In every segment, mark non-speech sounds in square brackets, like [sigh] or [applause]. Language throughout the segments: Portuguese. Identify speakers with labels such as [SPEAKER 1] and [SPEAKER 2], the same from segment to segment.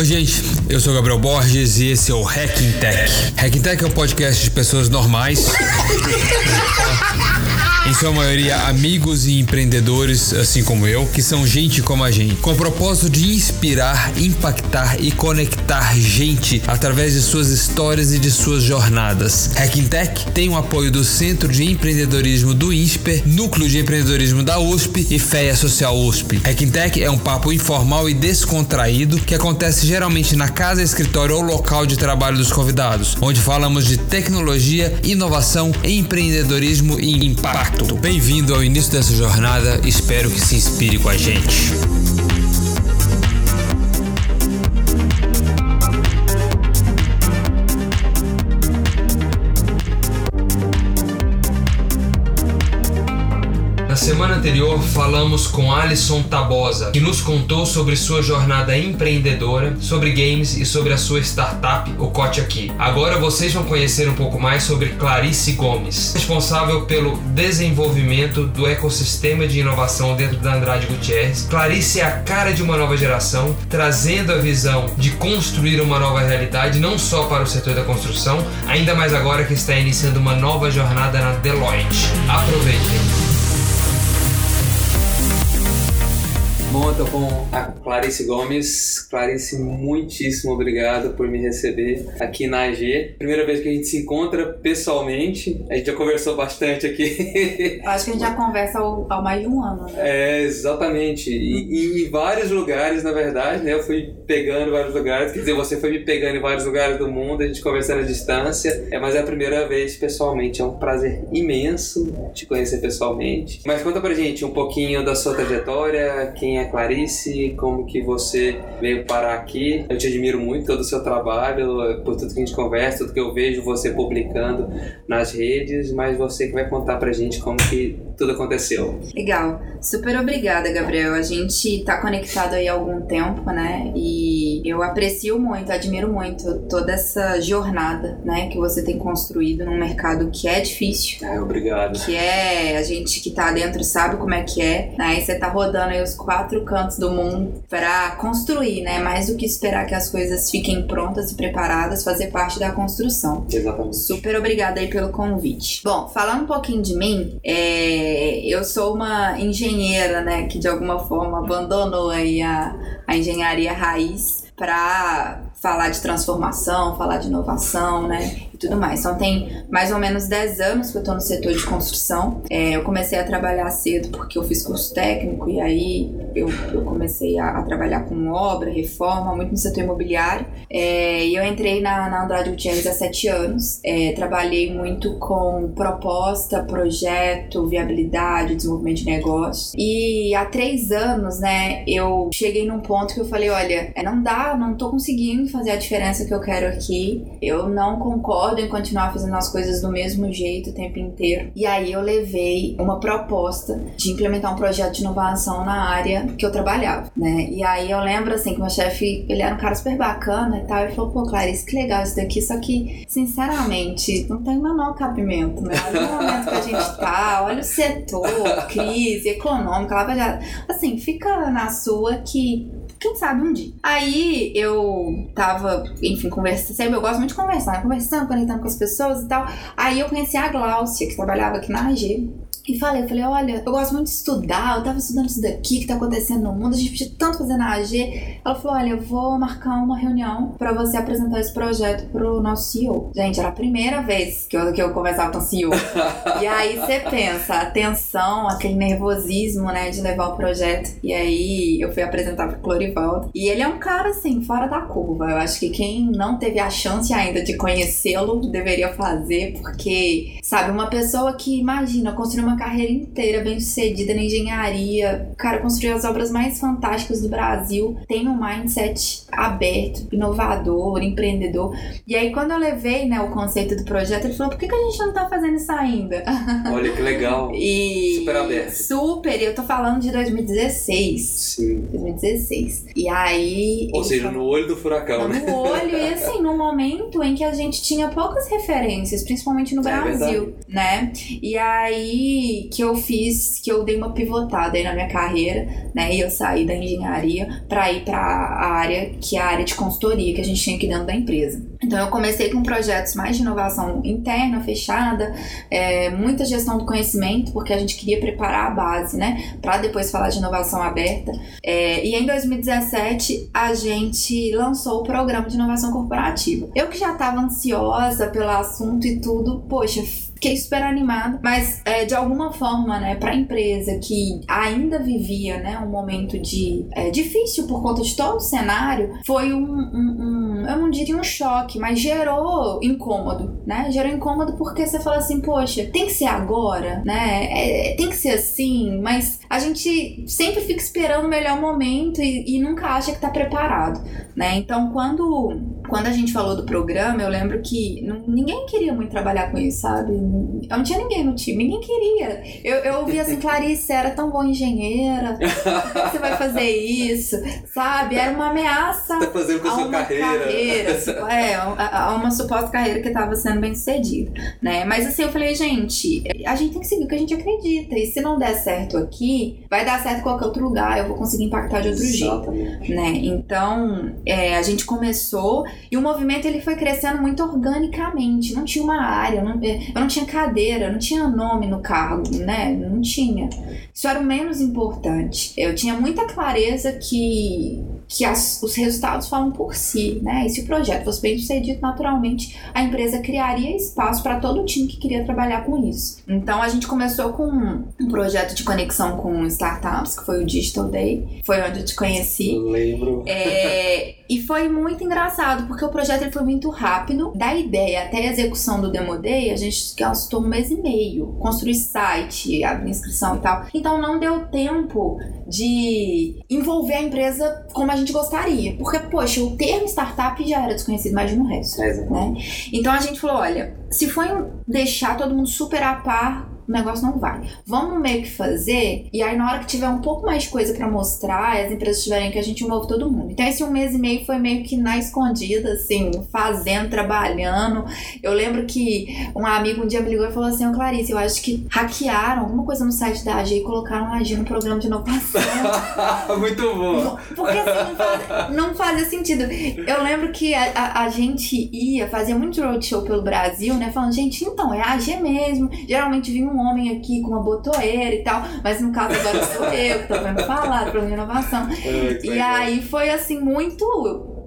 [SPEAKER 1] Oi, gente, eu sou Gabriel Borges e esse é o Hacking Tech. Hacking Tech é um podcast de pessoas normais. [laughs] em sua maioria amigos e empreendedores, assim como eu, que são gente como a gente, com o propósito de inspirar, impactar e conectar gente através de suas histórias e de suas jornadas. Hacking Tech tem o apoio do Centro de Empreendedorismo do INSPER, Núcleo de Empreendedorismo da USP e FEA Social USP. Hacking Tech é um papo informal e descontraído que acontece geralmente na casa, escritório ou local de trabalho dos convidados, onde falamos de tecnologia, inovação, empreendedorismo e impacto. Bem-vindo ao início dessa jornada, espero que se inspire com a gente. Semana anterior falamos com Alisson Tabosa, que nos contou sobre sua jornada empreendedora, sobre games e sobre a sua startup, o Cote Aqui. Agora vocês vão conhecer um pouco mais sobre Clarice Gomes, responsável pelo desenvolvimento do ecossistema de inovação dentro da Andrade Gutierrez. Clarice é a cara de uma nova geração, trazendo a visão de construir uma nova realidade não só para o setor da construção, ainda mais agora que está iniciando uma nova jornada na Deloitte. Aproveitem! Bom, eu tô com a Clarice Gomes. Clarice, muitíssimo obrigado por me receber aqui na AG. Primeira vez que a gente se encontra pessoalmente. A gente já conversou bastante aqui. [laughs]
[SPEAKER 2] Acho que a gente já conversa há mais de um ano, né?
[SPEAKER 1] É, exatamente. E, em vários lugares, na verdade, né? Eu fui pegando vários lugares. Quer dizer, você foi me pegando em vários lugares do mundo, a gente conversando à distância. É, mas é a primeira vez pessoalmente. É um prazer imenso te conhecer pessoalmente. Mas conta pra gente um pouquinho da sua trajetória, quem é é Clarice, como que você veio parar aqui. Eu te admiro muito todo o seu trabalho, por tudo que a gente conversa, tudo que eu vejo você publicando nas redes, mas você que vai contar pra gente como que tudo aconteceu.
[SPEAKER 2] Legal. Super obrigada, Gabriel. A gente tá conectado aí há algum tempo, né? E eu aprecio muito, admiro muito toda essa jornada, né, que você tem construído num mercado que é difícil.
[SPEAKER 1] É, obrigado.
[SPEAKER 2] Que é, a gente que tá dentro sabe como é que é, né? E você tá rodando aí os quatro cantos do mundo para construir, né? Mais do que esperar que as coisas fiquem prontas e preparadas, fazer parte da construção.
[SPEAKER 1] Exatamente.
[SPEAKER 2] Super obrigada aí pelo convite. Bom, falando um pouquinho de mim, é... eu sou uma engenheira, né? Que de alguma forma abandonou aí a, a engenharia raiz para falar de transformação, falar de inovação, né? Tudo mais. Então tem mais ou menos 10 anos que eu tô no setor de construção. É, eu comecei a trabalhar cedo porque eu fiz curso técnico e aí eu, eu comecei a, a trabalhar com obra, reforma, muito no setor imobiliário. É, e eu entrei na, na Andrade Gutierrez há 7 anos. É, trabalhei muito com proposta, projeto, viabilidade, desenvolvimento de negócio. E há 3 anos, né, eu cheguei num ponto que eu falei, olha, é, não dá, não tô conseguindo fazer a diferença que eu quero aqui. Eu não concordo podem continuar fazendo as coisas do mesmo jeito o tempo inteiro. E aí eu levei uma proposta de implementar um projeto de inovação na área que eu trabalhava, né? E aí eu lembro assim que meu chefe, ele era um cara super bacana e tal, e falou, pô, Clarice, que legal isso daqui, só que, sinceramente, não tem o menor cabimento, né? Olha o momento que a gente tá, olha o setor, crise econômica, lá já. Assim, fica na sua que quem sabe um dia. Aí eu tava, enfim, conversando. Eu gosto muito de conversar, né? Conversando, conectando com as pessoas e tal. Aí eu conheci a Gláucia, que trabalhava aqui na AG. E falei, falei, olha, eu gosto muito de estudar, eu tava estudando isso daqui que tá acontecendo no mundo, a gente podia tanto fazer na AG. Ela falou, olha, eu vou marcar uma reunião para você apresentar esse projeto pro nosso CEO. Gente, era a primeira vez que eu, que eu conversava com o CEO. e aí você pensa, a tensão, aquele nervosismo, né, de levar o projeto. E aí eu fui apresentar pro Clorivaldo. E ele é um cara, assim, fora da curva. Eu acho que quem não teve a chance ainda de conhecê-lo deveria fazer, porque, sabe, uma pessoa que, imagina, construir uma carreira inteira bem sucedida na engenharia. O cara construiu as obras mais fantásticas do Brasil. Tem um mindset aberto, inovador, empreendedor. E aí, quando eu levei né, o conceito do projeto, ele falou: por que, que a gente não tá fazendo isso ainda? [laughs]
[SPEAKER 1] Olha que legal.
[SPEAKER 2] e
[SPEAKER 1] super aberto.
[SPEAKER 2] Super, eu tô falando de 2016.
[SPEAKER 1] Sim.
[SPEAKER 2] 2016. E aí.
[SPEAKER 1] Ou seja, falou, no olho do furacão,
[SPEAKER 2] né? No olho, e assim, no momento em que a gente tinha poucas referências, principalmente no é Brasil. Saiu, né? E aí que eu fiz, que eu dei uma pivotada aí na minha carreira, né? E eu saí da engenharia para ir para a área que é a área de consultoria que a gente tinha aqui dentro da empresa. Então eu comecei com projetos mais de inovação interna, fechada, é, muita gestão do conhecimento, porque a gente queria preparar a base, né, para depois falar de inovação aberta. É, e em 2017 a gente lançou o programa de inovação corporativa. Eu que já estava ansiosa pelo assunto e tudo, poxa, fiquei super animada, mas é, de alguma forma, né, para a empresa que ainda vivia, né, um momento de é, difícil por conta de todo o cenário, foi um, um, um, eu não diria um choque, mas gerou incômodo, né? Gerou incômodo porque você fala assim, poxa, tem que ser agora, né? É, tem que ser assim, mas a gente sempre fica esperando o melhor momento e, e nunca acha que tá preparado, né? Então, quando quando a gente falou do programa, eu lembro que ninguém queria muito trabalhar com isso, sabe? Eu não tinha ninguém no time, ninguém queria. Eu, eu ouvia assim, [laughs] Clarice, era tão boa engenheira, você vai fazer isso? Sabe? Era uma ameaça.
[SPEAKER 1] Tá fazendo com a sua carreira.
[SPEAKER 2] carreira. É, a, a uma suposta carreira que estava sendo bem sucedida, né? Mas assim, eu falei, gente, a gente tem que seguir o que a gente acredita. E se não der certo aqui, vai dar certo em qualquer outro lugar, eu vou conseguir impactar de outro Exatamente. jeito, né? Então, é, a gente começou e o movimento ele foi crescendo muito organicamente. Não tinha uma área, não, eu não tinha cadeira, não tinha nome no cargo, né? Não tinha. Isso era o menos importante. Eu tinha muita clareza que, que as, os resultados falam por si, né? E se o projeto fosse bem sucedido, naturalmente a empresa criaria espaço para todo o time que queria trabalhar com isso. Então a gente começou com um projeto de conexão com startups, que foi o Digital Day. Foi onde eu te conheci.
[SPEAKER 1] Lembro.
[SPEAKER 2] É, e foi muito engraçado, porque o projeto ele foi muito rápido. Da ideia até a execução do Demo Day, a gente gastou um mês e meio. Construir site, abrir inscrição e tal. Então não deu tempo de envolver a empresa como a gente gostaria. Porque, poxa, o termo startup já era desconhecido mais de um resto. É, né? Então a gente falou: olha, se for deixar todo mundo super a par o negócio não vai. Vamos meio que fazer, e aí na hora que tiver um pouco mais de coisa para mostrar, as empresas tiverem que a gente move todo mundo. Então esse um mês e meio foi meio que na escondida, assim, fazendo, trabalhando. Eu lembro que um amigo um dia me ligou e falou assim: Ô Clarice, eu acho que hackearam alguma coisa no site da AG e colocaram a AG no programa de inovação. [laughs]
[SPEAKER 1] Muito bom.
[SPEAKER 2] Porque assim, não, faz, não fazia sentido. Eu lembro que a, a, a gente ia, fazia muito roadshow pelo Brasil, né? Falando, gente, então, é a AG mesmo. Geralmente vinha um homem aqui com uma botoeira e tal, mas no caso agora sou eu que tô vendo falar, para inovação. [laughs] É, e aí foi assim, muito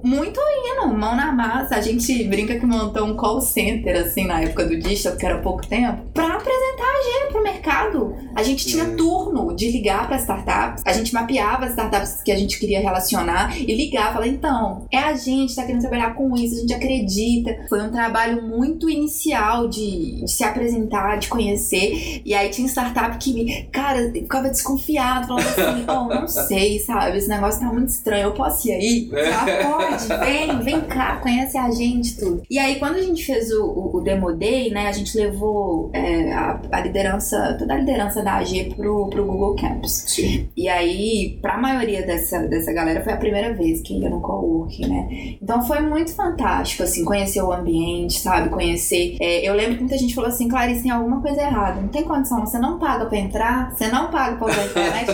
[SPEAKER 2] muito indo, mão na massa. A gente brinca que montou um call center, assim, na época do digital, que era pouco tempo, pra apresentar a gente pro mercado. A gente tinha uhum. turno de ligar para startups, a gente mapeava as startups que a gente queria relacionar e ligar, falar, então, é a gente, tá querendo trabalhar com isso, a gente acredita. Foi um trabalho muito inicial de, de se apresentar, de conhecer. E aí tinha startup que, me, cara, ficava desconfiado, falando assim, oh, não [laughs] sei, sabe, esse negócio tá muito estranho, eu posso ir aí? Ah, vem, vem cá, conhece a gente, tudo. E aí, quando a gente fez o, o, o Demo Day, né, a gente levou é, a, a, liderança, toda a liderança da AG pro, pro Google Campus.
[SPEAKER 1] Sim.
[SPEAKER 2] E aí, pra maioria dessa, dessa galera, foi a primeira vez que ia no coworking, né? Então foi muito fantástico, assim, conhecer o ambiente, sabe? Conhecer. É, eu lembro que muita gente falou assim, Clarice, tem alguma coisa errada. Não tem condição, você não paga pra entrar, você não paga pra usar a internet.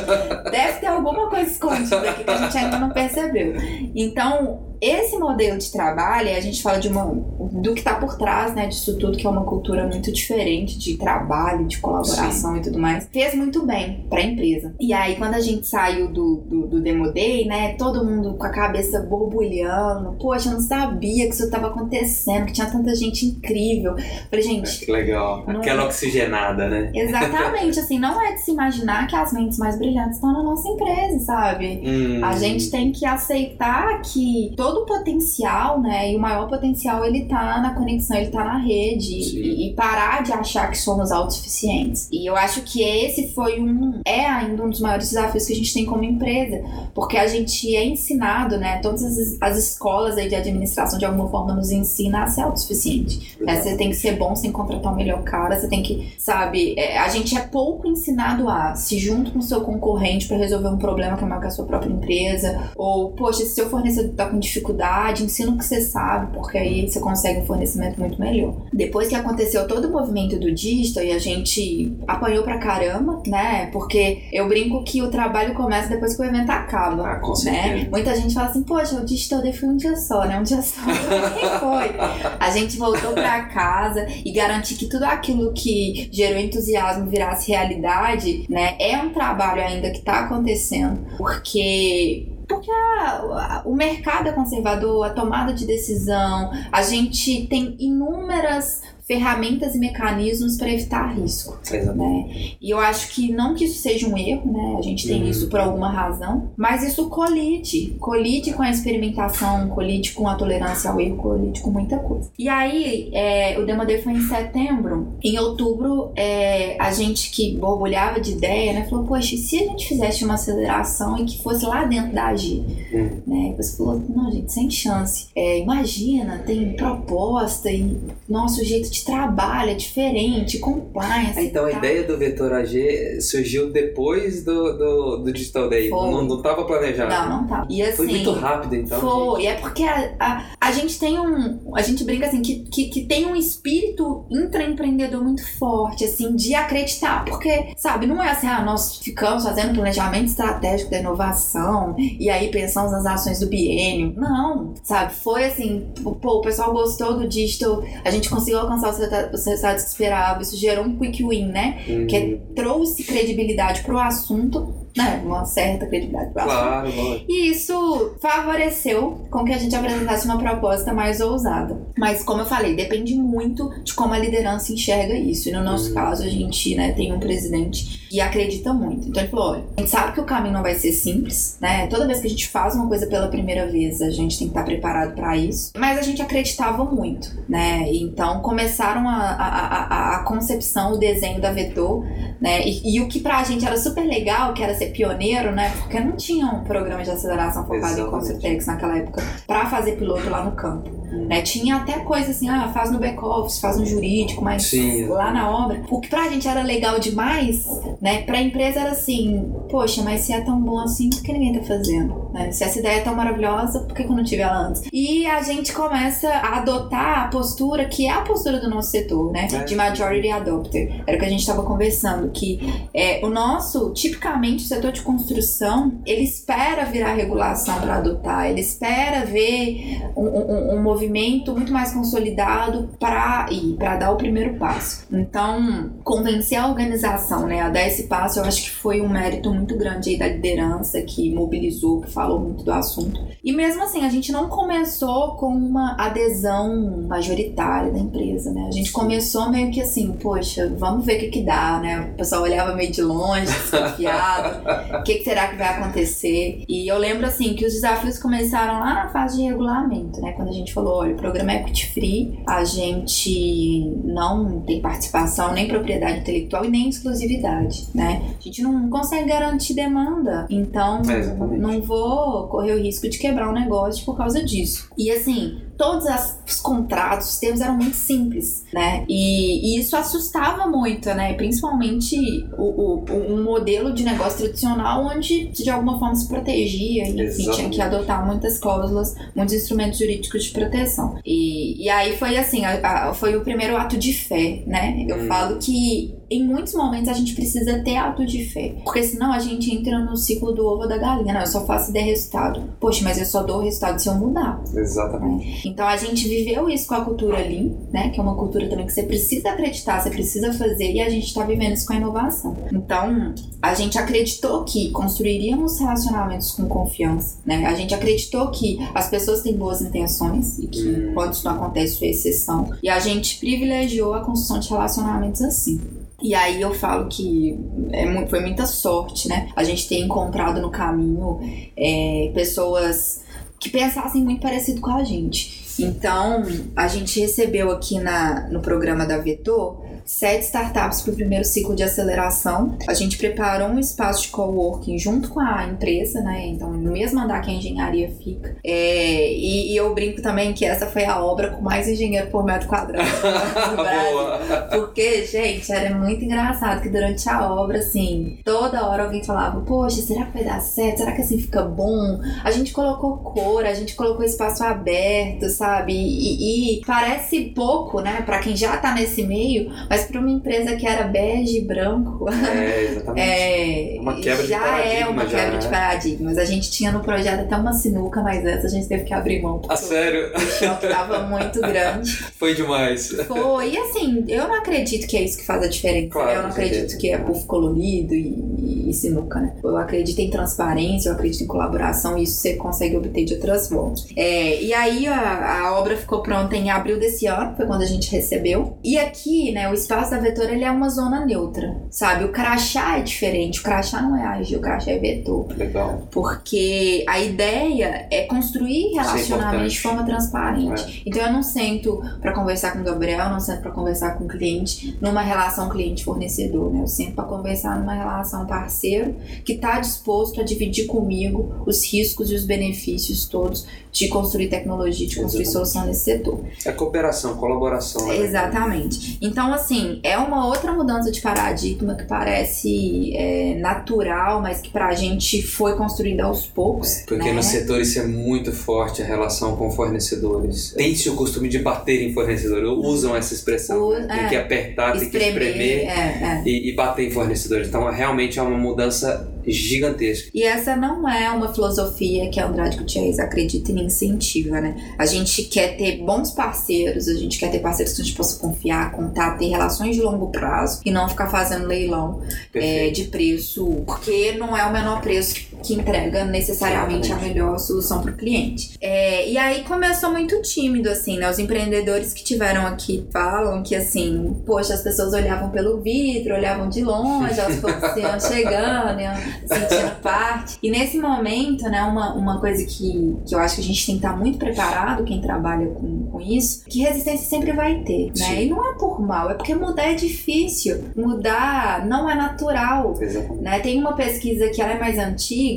[SPEAKER 2] Deve ter alguma coisa escondida aqui que a gente ainda não percebeu. Então, esse modelo de trabalho, a gente fala de uma, do que está por trás né, disso tudo, que é uma cultura muito diferente de trabalho, de colaboração Sim. e tudo mais, fez muito bem para a empresa. E aí, quando a gente saiu do, do, do Demo Day, né, todo mundo com a cabeça borbulhando, poxa, eu não sabia que isso estava acontecendo, que tinha tanta gente incrível. Falei, gente.
[SPEAKER 1] Que legal. Aquela é... oxigenada, né? [laughs]
[SPEAKER 2] Exatamente, assim, não é de se imaginar que as mentes mais brilhantes estão na nossa empresa, sabe? Hum. A gente tem que aceitar que todo todo o potencial, né? E o maior potencial ele tá na conexão, ele tá na rede e, e, parar de achar que somos autossuficientes. E eu acho que esse foi um é ainda um dos maiores desafios que a gente tem como empresa, porque a gente é ensinado, né? Todas as, as escolas aí de administração de alguma forma nos ensina a ser autossuficiente. Né? Você tem que ser bom sem contratar o melhor cara, você tem que, sabe, é, a gente é pouco ensinado a se junto com o seu concorrente para resolver um problema que é maior que a sua própria empresa, ou poxa, se seu fornecedor tá com dificuldade dificuldade, ensina o que você sabe, porque aí você consegue um fornecimento muito melhor. Depois que aconteceu todo o movimento do digital e a gente apanhou pra caramba, né? Porque eu brinco que o trabalho começa depois que o evento acaba.
[SPEAKER 1] Ah, com
[SPEAKER 2] né? Muita gente fala assim, poxa, o digital day foi um dia só, né? Um dia só. [laughs] Nem foi. A gente voltou pra casa e garantir que tudo aquilo que gerou entusiasmo virasse realidade, né? É um trabalho ainda que tá acontecendo. Porque porque a- a- o mercado é conservador, a tomada de decisão, a gente tem inúmeras ferramentas e mecanismos para evitar risco né? E eu acho que não que isso seja um erro, né? A gente tem
[SPEAKER 1] Uhum.
[SPEAKER 2] isso por alguma razão, mas isso colide, colide com a experimentação, colide com a tolerância ao erro, colide com muita coisa. E aí, é, o Demo Day foi em setembro. Em outubro, é, a gente que borbulhava de ideia, né? Falou, poxa, e se a gente fizesse uma aceleração e que fosse lá dentro da AGI?
[SPEAKER 1] Hum.
[SPEAKER 2] Né? Você falou, não, gente, sem chance. É, imagina, tem proposta e nosso jeito de trabalho é diferente, compliance.
[SPEAKER 1] Então a ideia do Vetor AG surgiu depois do, do, do Digital Day.
[SPEAKER 2] Foi.
[SPEAKER 1] Não, não tava planejado.
[SPEAKER 2] Não, não tá. E assim.
[SPEAKER 1] Foi muito rápido então.
[SPEAKER 2] Foi, é porque a, a, a gente tem um. A gente brinca assim, que, que, que tem um espírito intraempreendedor muito forte, assim, de acreditar. Porque, sabe, não é assim, ah, nós ficamos fazendo planejamento estratégico da inovação e aí pensamos nas ações do biênio. Não, sabe? Foi assim, pô, o pessoal gostou do digital, a gente conseguiu alcançar os os resultados que esperava, isso gerou um quick win, né?
[SPEAKER 1] Hum,
[SPEAKER 2] Que trouxe credibilidade pro assunto, né? Uma certa credibilidade.
[SPEAKER 1] Claro, lógico.
[SPEAKER 2] E isso favoreceu com que a gente apresentasse uma proposta mais ousada. Mas, como eu falei, depende muito de como a liderança enxerga isso. E no nosso
[SPEAKER 1] Uhum.
[SPEAKER 2] caso, a gente né, tem um presidente que acredita muito. Então ele falou: olha, a gente sabe que o caminho não vai ser simples, né? Toda vez que a gente faz uma coisa pela primeira vez, a gente tem que estar preparado para isso. Mas a gente acreditava muito, né? Então começaram a, a, a, a concepção, o desenho da Vetor, né? E, e o que pra gente era super legal, que era ser pioneiro, né? Porque não tinha um programa de aceleração focado em
[SPEAKER 1] Exatamente.
[SPEAKER 2] Consultex naquela época pra fazer piloto lá no campo. Né? Tinha até coisa assim, ah, faz no back-office, faz no jurídico, mas
[SPEAKER 1] Sim.
[SPEAKER 2] lá na obra. O que pra gente era legal demais, né? Pra empresa era assim, poxa, mas se é tão bom assim, por que ninguém tá fazendo? Né? Se essa ideia é tão maravilhosa, por que eu não tive ela antes? E a gente começa a adotar a postura que é a postura do nosso setor, né?
[SPEAKER 1] É.
[SPEAKER 2] De majority adopter. Era o que a gente estava conversando, que é, o nosso, tipicamente, o setor de construção, ele espera virar regulação para adotar, ele espera ver um, um- um movimento muito mais consolidado para ir, para dar o primeiro passo. Então, convencer a organização né, a dar esse passo, eu acho que foi um mérito muito grande aí da liderança que mobilizou, que falou muito do assunto. E mesmo assim, a gente não começou com uma adesão majoritária da empresa, né? A gente começou meio que assim, poxa, vamos ver o que que dá, né? O pessoal olhava meio de longe, desconfiado. O que, que será que vai acontecer? E eu lembro assim que os desafios começaram lá na fase de regulamento, né? Quando a gente falou, olha, o programa é equity free, a gente não tem participação nem propriedade intelectual e nem exclusividade, né? A gente não consegue garantir demanda, então
[SPEAKER 1] É,
[SPEAKER 2] não vou correr o risco de quebrar o negócio por causa disso. E assim, todos as- os contratos, os termos eram muito simples, né? E, e isso assustava muito, né? Principalmente o, o, um modelo de negócio tradicional onde de alguma forma se protegia, e, enfim,
[SPEAKER 1] Exatamente.
[SPEAKER 2] tinha que adotar muitas cláusulas, muitos instrumentos jurídicos de proteção. E, e aí foi assim, a- a- foi o primeiro ato de fé, né? Eu
[SPEAKER 1] Hum.
[SPEAKER 2] falo que em muitos momentos a gente precisa ter ato de fé. Porque senão a gente entra no ciclo do ovo da galinha. Não, eu só faço ideia resultado. Poxa, mas eu só dou o resultado se eu mudar.
[SPEAKER 1] Exatamente.
[SPEAKER 2] Então a gente viveu isso com a cultura Lean, né? Que é uma cultura também que você precisa acreditar, você precisa fazer, e a gente tá vivendo isso com a inovação. Então, a gente acreditou que construiríamos relacionamentos com confiança, né? A gente acreditou que as pessoas têm boas intenções e que
[SPEAKER 1] Hum.
[SPEAKER 2] quando isso não acontece, isso é exceção. E a gente privilegiou a construção de relacionamentos assim. E aí eu falo que é foi muita sorte, né? A gente ter encontrado no caminho é, pessoas que pensassem muito parecido com a gente. Então, a gente recebeu aqui na, no programa da Vetor sete startups para o primeiro ciclo de aceleração. A gente preparou um espaço de coworking junto com a empresa, né? Então, no mesmo andar que a engenharia fica. É, e, e, eu brinco também que essa foi a obra com mais engenheiro por metro quadrado Brasil. [laughs] Porque, gente, era muito engraçado que durante a obra, assim, toda hora alguém falava: Poxa, será que vai dar certo? Será que assim fica bom? A gente colocou cor, a gente colocou espaço aberto, sabe? E, e parece pouco, né, para quem já tá nesse meio, mas para uma empresa que era bege e branco.
[SPEAKER 1] É, exatamente. [laughs]
[SPEAKER 2] É,
[SPEAKER 1] uma quebra
[SPEAKER 2] já
[SPEAKER 1] de paradigma.
[SPEAKER 2] é uma
[SPEAKER 1] já,
[SPEAKER 2] quebra
[SPEAKER 1] né?
[SPEAKER 2] de paradigmas. A gente tinha no projeto até uma sinuca, mas essa a gente teve que abrir mão.
[SPEAKER 1] Ah, sério?
[SPEAKER 2] O choque tava muito grande. [laughs]
[SPEAKER 1] Foi demais.
[SPEAKER 2] Foi, e assim, eu não acredito que é isso que faz a diferença.
[SPEAKER 1] Claro,
[SPEAKER 2] eu não acredito que é puff colorido e, e sinuca, né? Eu acredito em transparência, eu acredito em colaboração e isso você consegue obter de outras formas. É, e aí a, a obra ficou pronta em abril desse ano, foi quando a gente recebeu. E aqui, né, o espaço da Vetor ele é uma zona neutra, sabe? O crachá é diferente, o crachá não é AG, o crachá é vetor.
[SPEAKER 1] Legal.
[SPEAKER 2] Porque a ideia é construir relacionamento
[SPEAKER 1] importante.
[SPEAKER 2] de forma transparente. Então eu não sento pra conversar com o Gabriel, não sento pra conversar com o cliente numa relação cliente-fornecedor, né? Eu sento pra conversar numa relação parceiro que tá disposto a dividir comigo os riscos e os benefícios todos de construir tecnologia, de construir
[SPEAKER 1] Exatamente.
[SPEAKER 2] solução nesse setor.
[SPEAKER 1] É cooperação, colaboração. né?
[SPEAKER 2] Exatamente. Então, assim, é uma outra mudança de paradigma que parece é, natural, mas que pra gente foi construída aos poucos.
[SPEAKER 1] Porque
[SPEAKER 2] né?
[SPEAKER 1] no setor isso é muito forte, a relação com fornecedores. Tem-se o costume de bater em fornecedores, usam essa expressão. Né? Tem
[SPEAKER 2] é.
[SPEAKER 1] que apertar, tem que
[SPEAKER 2] Espremer,
[SPEAKER 1] espremer
[SPEAKER 2] é, é.
[SPEAKER 1] e, e bater em fornecedores. Então realmente é uma mudança gigantesca.
[SPEAKER 2] E essa não é uma filosofia que a Andrade Gutierrez acredita e nem incentiva, né? A gente quer ter bons parceiros, a gente quer ter parceiros que a gente possa confiar, contar, ter relações de longo prazo e não ficar fazendo leilão é, de preço, porque não é o menor preço que entrega necessariamente a melhor solução para o cliente. É, e aí começou muito tímido, assim, né? Os empreendedores que tiveram aqui falam que, assim, poxa, as pessoas olhavam pelo vidro, olhavam de longe, poucos [laughs] iam chegando, iam sentindo parte. E nesse momento, né, uma, uma coisa que, que eu acho que a gente tem que estar muito preparado, quem trabalha com, com isso, que resistência sempre vai ter, né?
[SPEAKER 1] Sim.
[SPEAKER 2] E não é por mal, é porque mudar é difícil. Mudar não é natural.
[SPEAKER 1] Exatamente.
[SPEAKER 2] Né? Tem uma pesquisa que ela é mais antiga,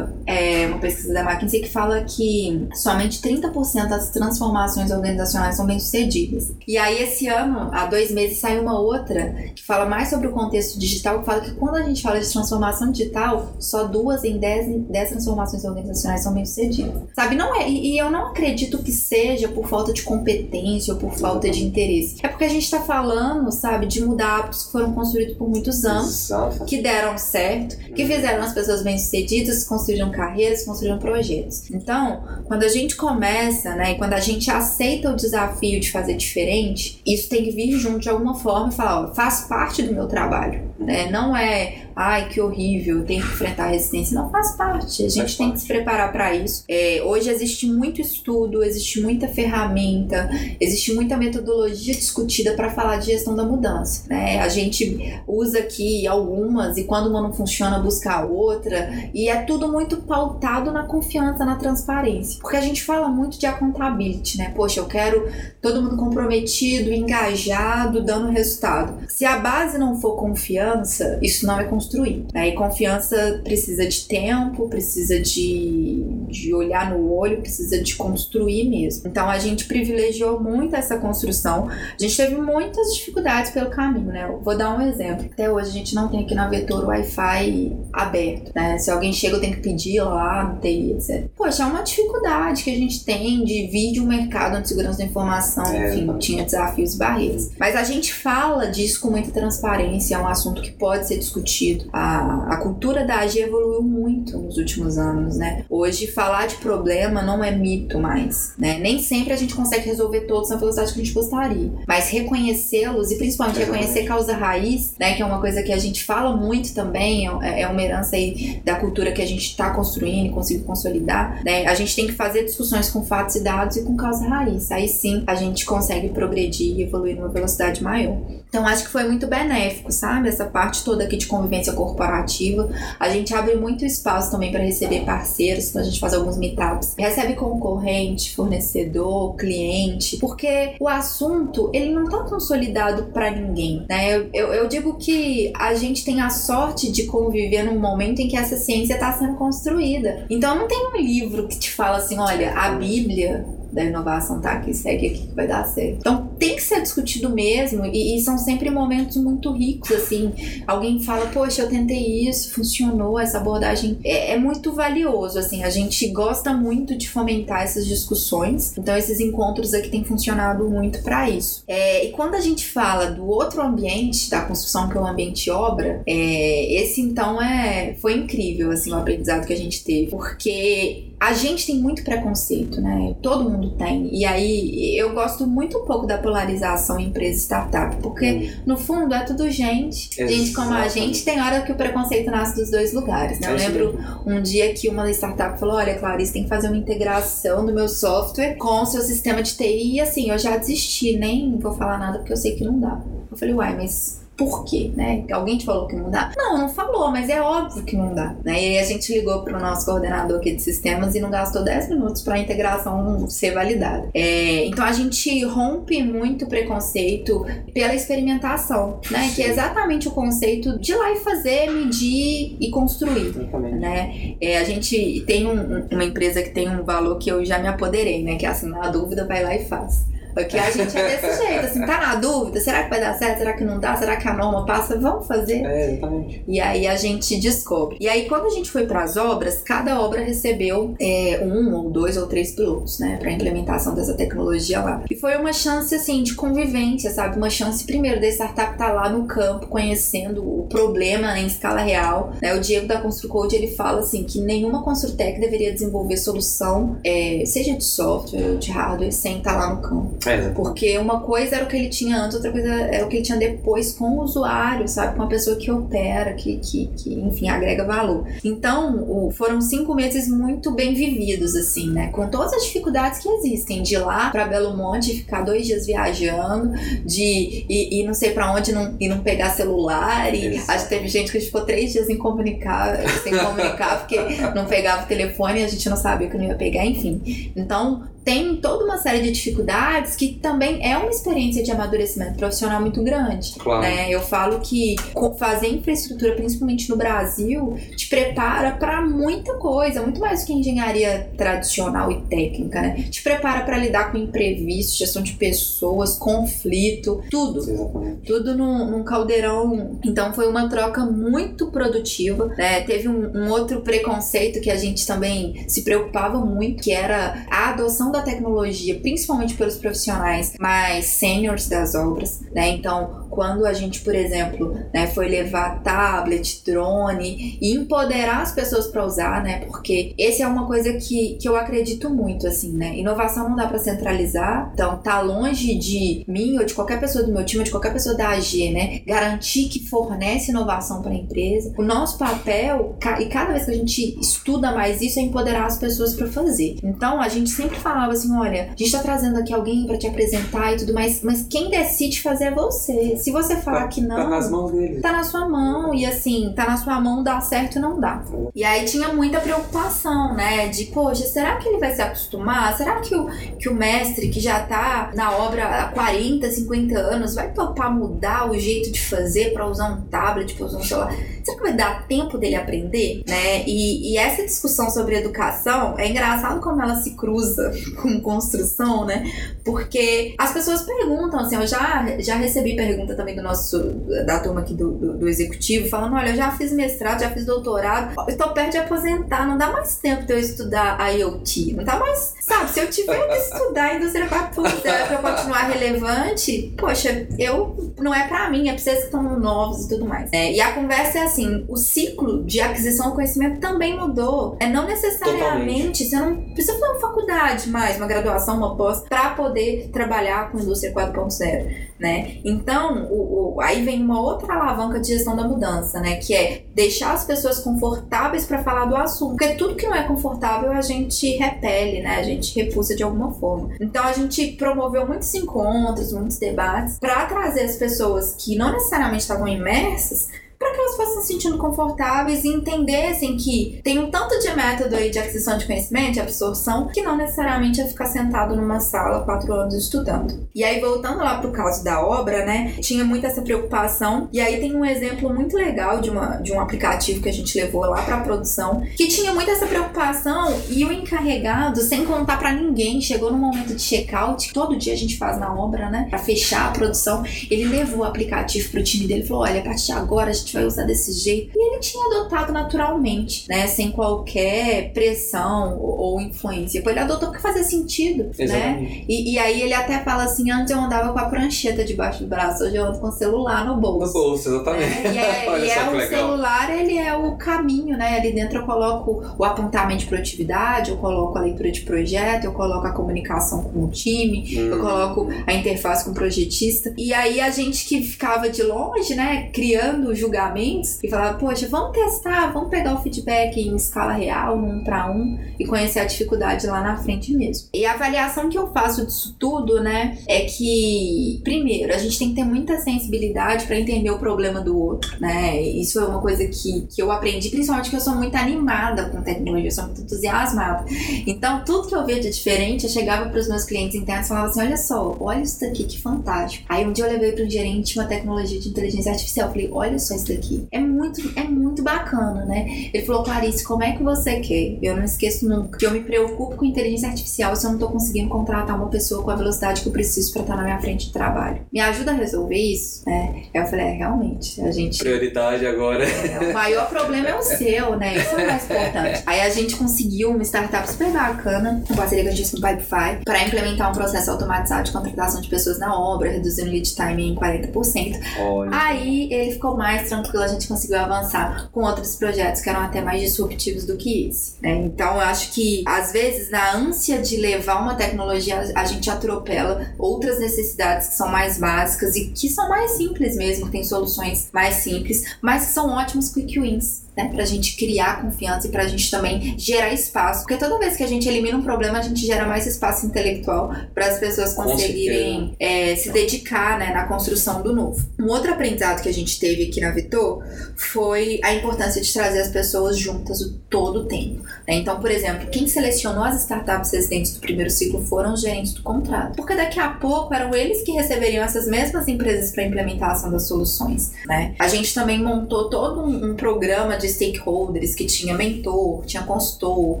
[SPEAKER 2] é uma pesquisa da McKinsey que fala que somente 30% das transformações organizacionais são bem-sucedidas. E aí esse ano, há dois meses, saiu uma outra que fala mais sobre o contexto digital, que fala que quando a gente fala de transformação digital, só duas em dez, dez transformações organizacionais são bem-sucedidas. Sabe, não é, e, eu não acredito que seja por falta de competência ou por falta de interesse. É porque a gente tá falando, sabe, de mudar hábitos que foram construídos por muitos anos que deram certo, que fizeram as pessoas bem-sucedidas, construíram carreiras, construíram projetos. Então, quando a gente começa, né, e quando a gente aceita o desafio de fazer diferente, isso tem que vir junto de alguma forma e falar, ó, faz parte do meu trabalho, né? Não é, ai, que horrível, tem que enfrentar a resistência. Não, faz parte. A gente
[SPEAKER 1] Faz
[SPEAKER 2] tem que
[SPEAKER 1] parte.
[SPEAKER 2] se preparar para isso. É, hoje existe muito estudo, existe muita ferramenta, existe muita metodologia discutida para falar de gestão da mudança, né? A gente usa aqui algumas e quando uma não funciona busca a outra e é tudo muito pautado na confiança, na transparência. Porque a gente fala muito de accountability, né? Poxa, eu quero todo mundo comprometido, engajado, dando resultado. Se a base não for confiança, isso não é construído. Né? E confiança precisa de tempo, precisa de, de olhar no olho, precisa de construir mesmo. Então a gente privilegiou muito essa construção. A gente teve muitas dificuldades pelo caminho, né? Eu vou dar um exemplo. Até hoje a gente não tem aqui na Vetor o Wi-Fi aberto, né? Se alguém chega, eu tenho que pedir lá no TI, etc. Poxa, é uma dificuldade que a gente tem de vir de um mercado de segurança da informação,
[SPEAKER 1] É,
[SPEAKER 2] enfim, tinha desafios e barreiras. Mas a gente fala disso com muita transparência, é um assunto que pode ser discutido. A, a cultura da AG evoluiu muito nos últimos anos, né? Hoje, falar de problema não é mito mais, né? Nem sempre a gente consegue resolver todos na velocidade que a gente gostaria, mas reconhecê-los e principalmente reconhecer causa raiz, né? Que é uma coisa que a gente fala muito também, é, é uma herança aí da cultura que a gente está construindo e conseguiu consolidar, né? A gente tem que fazer discussões com fatos e dados e com causa raiz. Aí sim a gente consegue progredir e evoluir numa velocidade maior. Então acho que foi muito benéfico, sabe? Essa parte toda aqui de convivência corporativa. A gente abre muito espaço também para receber parceiros, pra gente fazer alguns meetups, recebe concorrente, fornecedor, cliente, porque o assunto ele não tá consolidado para ninguém, né? Eu, eu, eu, digo que a gente tem a sorte de conviver num momento em que essa ciência está sendo construída. Então não tem um livro que te fala assim, olha, a Bíblia da inovação tá aqui, segue aqui que vai dar certo. Então tem que ser discutido mesmo e, e, são sempre momentos muito ricos, assim. Alguém fala, poxa, eu tentei isso, funcionou, essa abordagem é, é muito valioso, assim. A gente gosta muito de fomentar essas discussões, então esses encontros aqui têm funcionado muito para isso. É, e quando a gente fala do outro ambiente, da construção que é o ambiente obra, é, esse então é foi incrível, assim, o aprendizado que a gente teve, porque a gente tem muito preconceito, né? Todo mundo tem. E aí eu gosto muito um pouco da polarização empresa startup, porque hum. no fundo é tudo gente. Exatamente. Gente como a gente, tem hora que o preconceito nasce dos dois lugares, né? Eu lembro um dia que uma startup falou: Olha, Clarice, tem que fazer uma integração do meu software com o seu sistema de TI. E assim, eu já desisti, nem vou falar nada porque eu sei que não dá. Eu falei, uai, mas por quê, né? Alguém te falou que não dá? Não, não falou, mas é óbvio que não dá, né? E aí a gente ligou para o nosso coordenador aqui de sistemas e não gastou 10 minutos para a integração ser validada. É, então a gente rompe muito preconceito pela experimentação, né? Que é exatamente o conceito de ir lá e fazer, medir e construir, exatamente. né? É, a gente tem um, uma empresa que tem um valor que eu já me apoderei, né? Que é assim, na dúvida vai lá e faz. Porque a gente é desse [laughs] jeito, assim, tá na dúvida? Será que vai dar certo? Será que não dá? Será que a norma passa? Vamos fazer.
[SPEAKER 1] É, exatamente.
[SPEAKER 2] E aí a gente descobre. E aí, quando a gente foi para as obras, cada obra recebeu é, um ou dois ou três pilotos, né, para implementação dessa tecnologia lá. E foi uma chance, assim, de convivência, sabe? Uma chance, primeiro, da startup estar tá lá no campo, conhecendo o problema em escala real. Né? O Diego da Construcode, ele fala, assim, que nenhuma Construtec deveria desenvolver solução, é, seja de software ou de hardware, sem estar tá lá no campo.
[SPEAKER 1] É,
[SPEAKER 2] Porque uma coisa era o que ele tinha antes, outra coisa era o que ele tinha depois com o usuário, sabe? Com a pessoa que opera, que, que, que enfim, agrega valor. Então, o, foram cinco meses muito bem vividos, assim, né? Com todas as dificuldades que existem. De ir lá pra Belo Monte, ficar dois dias viajando, de ir, ir não sei para onde não, e não pegar celular. E Isso. acho que teve gente que ficou três dias sem comunicar, sem comunicar, porque não pegava o telefone e a gente não sabia que não ia pegar, enfim. Então, tem toda uma série de dificuldades que também é uma experiência de amadurecimento profissional muito grande.
[SPEAKER 1] Claro.
[SPEAKER 2] Né? Eu falo que fazer infraestrutura, principalmente no Brasil, te prepara para muita coisa, muito mais do que engenharia tradicional e técnica, né? Te prepara para lidar com imprevistos, gestão de pessoas, conflito, tudo.
[SPEAKER 1] Exatamente.
[SPEAKER 2] Tudo num, num, caldeirão. Então foi uma troca muito produtiva. Né? Teve um, um outro preconceito que a gente também se preocupava muito, que era a adoção da tecnologia, principalmente pelos profissionais mais sêniores das obras, né? Então, quando a gente, por exemplo, né, foi levar tablet, drone e empoderar as pessoas para usar, né? Porque esse é uma coisa que, que eu acredito muito, assim, né? Inovação não dá para centralizar, então tá longe de mim ou de qualquer pessoa do meu time, ou de qualquer pessoa da AG, né? Garantir que fornece inovação para a empresa. O nosso papel, e cada vez que a gente estuda mais isso, é empoderar as pessoas para fazer. Então, a gente sempre falava assim: olha, a gente tá trazendo aqui alguém para te apresentar e tudo mais, mas quem decide fazer é você. Se você falar
[SPEAKER 1] tá,
[SPEAKER 2] que não.
[SPEAKER 1] Tá nas mãos dele.
[SPEAKER 2] Tá na sua mão. E assim, tá na sua mão, dá certo e não dá. E aí tinha muita preocupação, né? De, poxa, será que ele vai se acostumar? Será que o, que o mestre, que já tá na obra há 40, 50 anos, vai topar mudar o jeito de fazer para usar um tablet, pra usar um celular? Será que vai dar tempo dele aprender? Né? E, e essa discussão sobre educação é engraçado como ela se cruza [laughs] com construção, né? Porque as pessoas perguntam, assim, eu já, já recebi pergunta também do nosso, da turma aqui do, do, do executivo, falando, olha, eu já fiz mestrado, já fiz doutorado, estou perto de aposentar, não dá mais tempo de eu estudar IoT, não dá mais, sabe, se eu tiver que estudar indústria 4.0 para eu continuar relevante, poxa, eu, não é para mim, é pra vocês que estão novos e tudo mais. É, e a conversa é assim, o ciclo de aquisição do conhecimento também mudou, é não necessariamente, Totalmente. você não precisa fazer uma faculdade mais, uma graduação, uma pós, para poder trabalhar com indústria 4.0, né? Então, o, o, aí vem uma outra alavanca de gestão da mudança, né? Que é deixar as pessoas confortáveis para falar do assunto. Porque tudo que não é confortável a gente repele, né? A gente repulsa de alguma forma. Então, a gente promoveu muitos encontros, muitos debates para trazer as pessoas que não necessariamente estavam imersas para que elas fossem se sentindo confortáveis e entendessem que tem um tanto de método aí de aquisição de conhecimento, de absorção, que não necessariamente é ficar sentado numa sala quatro anos estudando. E aí, voltando lá pro caso da obra, né, tinha muito essa preocupação. E aí tem um exemplo muito legal de, uma, de um aplicativo que a gente levou lá pra produção, que tinha muito essa preocupação e o encarregado, sem contar para ninguém, chegou no momento de check-out, todo dia a gente faz na obra, né, pra fechar a produção, ele levou o aplicativo pro time dele e falou: olha, a partir de agora a gente vai usar desse jeito. E ele tinha adotado naturalmente, né? Sem qualquer pressão ou, influência. Ele adotou porque fazia sentido, né? Exatamente. né? E, e, aí ele até fala assim: antes eu andava com a prancheta debaixo do braço, hoje eu ando com o celular no bolso.
[SPEAKER 1] No bolso, exatamente.
[SPEAKER 2] Né? E, é, e é [laughs] o celular, ele é o caminho, né? Ali dentro eu coloco o apontamento de produtividade, eu coloco a leitura de projeto, eu coloco a comunicação com o time, hum. eu coloco a interface com o projetista. E aí a gente que ficava de longe, né, criando julgamentos e falava, poxa, vamos testar, vamos pegar o feedback em escala real, um para um, e conhecer a dificuldade lá na frente mesmo. E a avaliação que eu faço disso tudo, né, é que, primeiro, a gente tem que ter muita sensibilidade para entender o problema do outro, né? Isso é uma coisa que, que eu aprendi, principalmente que eu sou muito animada com tecnologia, eu sou muito entusiasmada. Então, tudo que eu via de diferente, eu chegava para os meus clientes internos e falava assim: olha só, olha isso daqui, que fantástico. Aí um dia eu levei para um gerente uma tecnologia de inteligência artificial, eu falei: olha só isso daqui. É muito, é muito bacana, né? Ele falou: Clarice, como é que você quer? Eu não esqueço nunca que eu me preocupo com inteligência artificial se eu não tô conseguindo contratar uma pessoa com a velocidade que eu preciso para estar na minha frente de trabalho. Me ajuda a resolver isso? Né? Eu falei: é, realmente, a gente.
[SPEAKER 1] Prioridade agora.
[SPEAKER 2] É, o maior problema é o seu, né? Isso é o mais importante. Aí a gente conseguiu uma startup super bacana, com parceria que a gente fez com o Pipefy, para implementar um processo automatizado de contratação de pessoas na obra, reduzindo o lead time em 40%. Olha. Aí ele ficou mais tranquilo, a gente conseguiu avançar com outros projetos que eram até mais disruptivos do que esse. Né? Então eu acho que, às vezes, na ânsia de levar uma tecnologia, a gente atropela outras necessidades que são mais básicas e que são mais simples mesmo, que tem soluções mais simples, mas que são ótimos quick wins né? Pra gente criar confiança e pra gente também gerar espaço. Porque toda vez que a gente elimina um problema, a gente gera mais espaço intelectual para as pessoas conseguirem é, se dedicar né, na construção do novo. Um outro aprendizado que a gente teve aqui na Vitor foi a importância de trazer as pessoas juntas o todo o tempo. Né? Então, por exemplo, quem selecionou as startups residentes do primeiro ciclo foram os gerentes do contrato. Porque daqui a pouco eram eles que receberiam essas mesmas empresas para implementação das soluções. Né? A gente também montou todo um, um programa de de stakeholders, que tinha mentor, tinha consultor,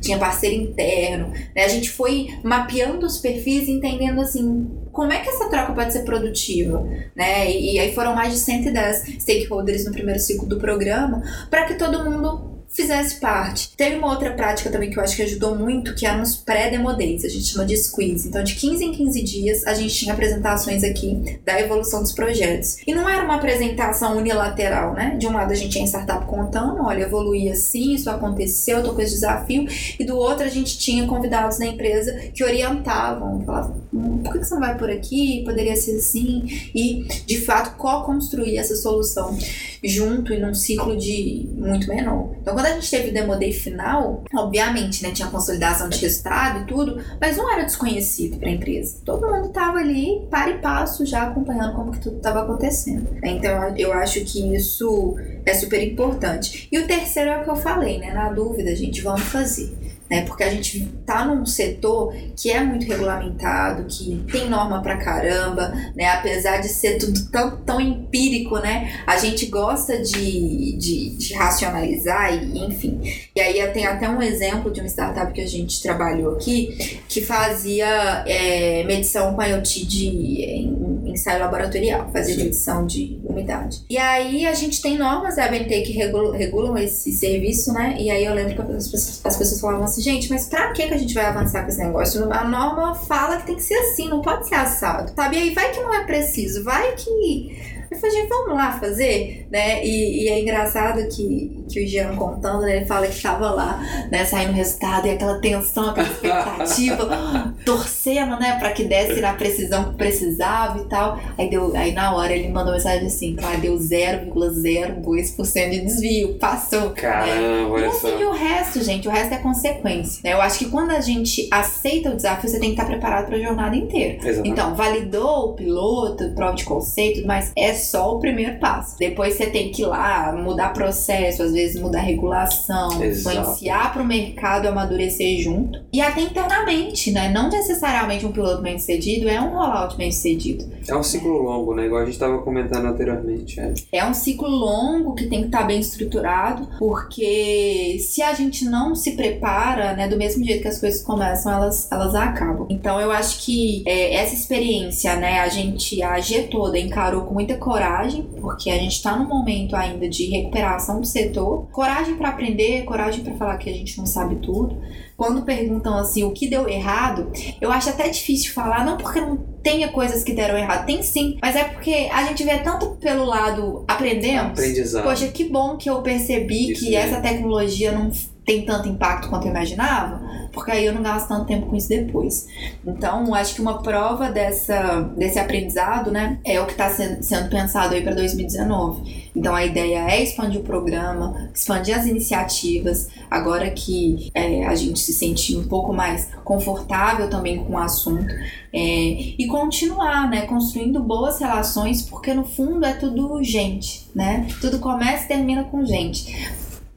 [SPEAKER 2] tinha parceiro interno. Né? A gente foi mapeando os perfis e entendendo assim como é que essa troca pode ser produtiva, né? E, e aí foram mais de 110 stakeholders no primeiro ciclo do programa para que todo mundo fizesse parte. Teve uma outra prática também que eu acho que ajudou muito, que eram os pré-demo a gente chama de squeeze. Então, de 15 em 15 dias, a gente tinha apresentações aqui da evolução dos projetos. E não era uma apresentação unilateral, né? De um lado a gente tinha startup contando, olha, evoluía assim, isso aconteceu, tô com esse desafio. E do outro a gente tinha convidados da empresa que orientavam, falavam, hum, por que você não vai por aqui? Poderia ser assim. E, de fato, co-construir essa solução junto e num ciclo de muito menor. Então, quando a gente teve o Demo Day final, obviamente, né, tinha consolidação de resultado e tudo, mas não era desconhecido para a empresa. Todo mundo estava ali, para e passo, já acompanhando como que tudo estava acontecendo. Então, eu acho que isso é super importante. E o terceiro é o que eu falei, né? Na dúvida, gente, vamos fazer né? Porque a gente tá num setor que é muito regulamentado, que tem norma pra caramba, né? Apesar de ser tudo tão, tão empírico, né? A gente gosta de, de, de racionalizar e enfim. E aí tem até um exemplo de uma startup que a gente trabalhou aqui que fazia é, medição com IoT de em, ensaio laboratorial, fazia Sim. medição de umidade. E aí a gente tem normas da ABNT que regulam, regulam esse serviço, né? E aí eu lembro que as pessoas, as pessoas falavam assim, gente, mas pra que a gente vai avançar com esse negócio? A norma fala que tem que ser assim, não pode ser assado, sabe? E aí vai que não é preciso, vai que eu falei, vamos lá fazer, né? E, e, é engraçado que, que o Jean contando, né? Ele fala que estava lá, né? Saindo o resultado e aquela tensão, aquela expectativa, [gasps] torcendo, né, para que desse na precisão que precisava e tal. Aí deu, aí na hora ele mandou mensagem assim, claro, deu 0,02% de desvio, passou.
[SPEAKER 1] Caramba, olha
[SPEAKER 2] e assim,
[SPEAKER 1] só.
[SPEAKER 2] e o resto, gente, o resto é consequência, né? Eu acho que quando a gente aceita o desafio, você tem que estar preparado para a jornada inteira.
[SPEAKER 1] Exatamente.
[SPEAKER 2] Então, validou o piloto, prova de conceito, mas é só o primeiro passo. Depois você tem que ir lá, mudar processo, às vezes mudar regulação,
[SPEAKER 1] Exato.
[SPEAKER 2] influenciar para o mercado amadurecer junto. E até internamente, né? Não necessariamente um piloto bem sucedido é um rollout bem sucedido.
[SPEAKER 1] É um ciclo longo, né? Igual a gente estava comentando anteriormente. É.
[SPEAKER 2] É um ciclo longo que tem que estar bem estruturado, porque se a gente não se prepara, né, do mesmo jeito que as coisas começam, elas, elas acabam. Então eu acho que é, essa experiência, né, a gente, a toda encarou com muita coragem, porque a gente está num momento ainda de recuperação do setor. Coragem para aprender, coragem para falar que a gente não sabe tudo. Quando perguntam assim o que deu errado, eu acho até difícil falar, não porque não tenha coisas que deram errado, tem sim, mas é porque a gente vê tanto pelo lado aprendemos.
[SPEAKER 1] Aprendizado.
[SPEAKER 2] Poxa, que bom que eu percebi
[SPEAKER 1] Isso
[SPEAKER 2] que
[SPEAKER 1] mesmo.
[SPEAKER 2] essa tecnologia não tem tanto impacto quanto eu imaginava, porque aí eu não gasto tanto tempo com isso depois. Então, acho que uma prova dessa, desse aprendizado, né, é o que está sendo, sendo pensado aí para 2019. Então, a ideia é expandir o programa, expandir as iniciativas, agora que é, a gente se sente um pouco mais confortável também com o assunto, é, e continuar, né, construindo boas relações, porque no fundo é tudo gente, né? Tudo começa e termina com gente.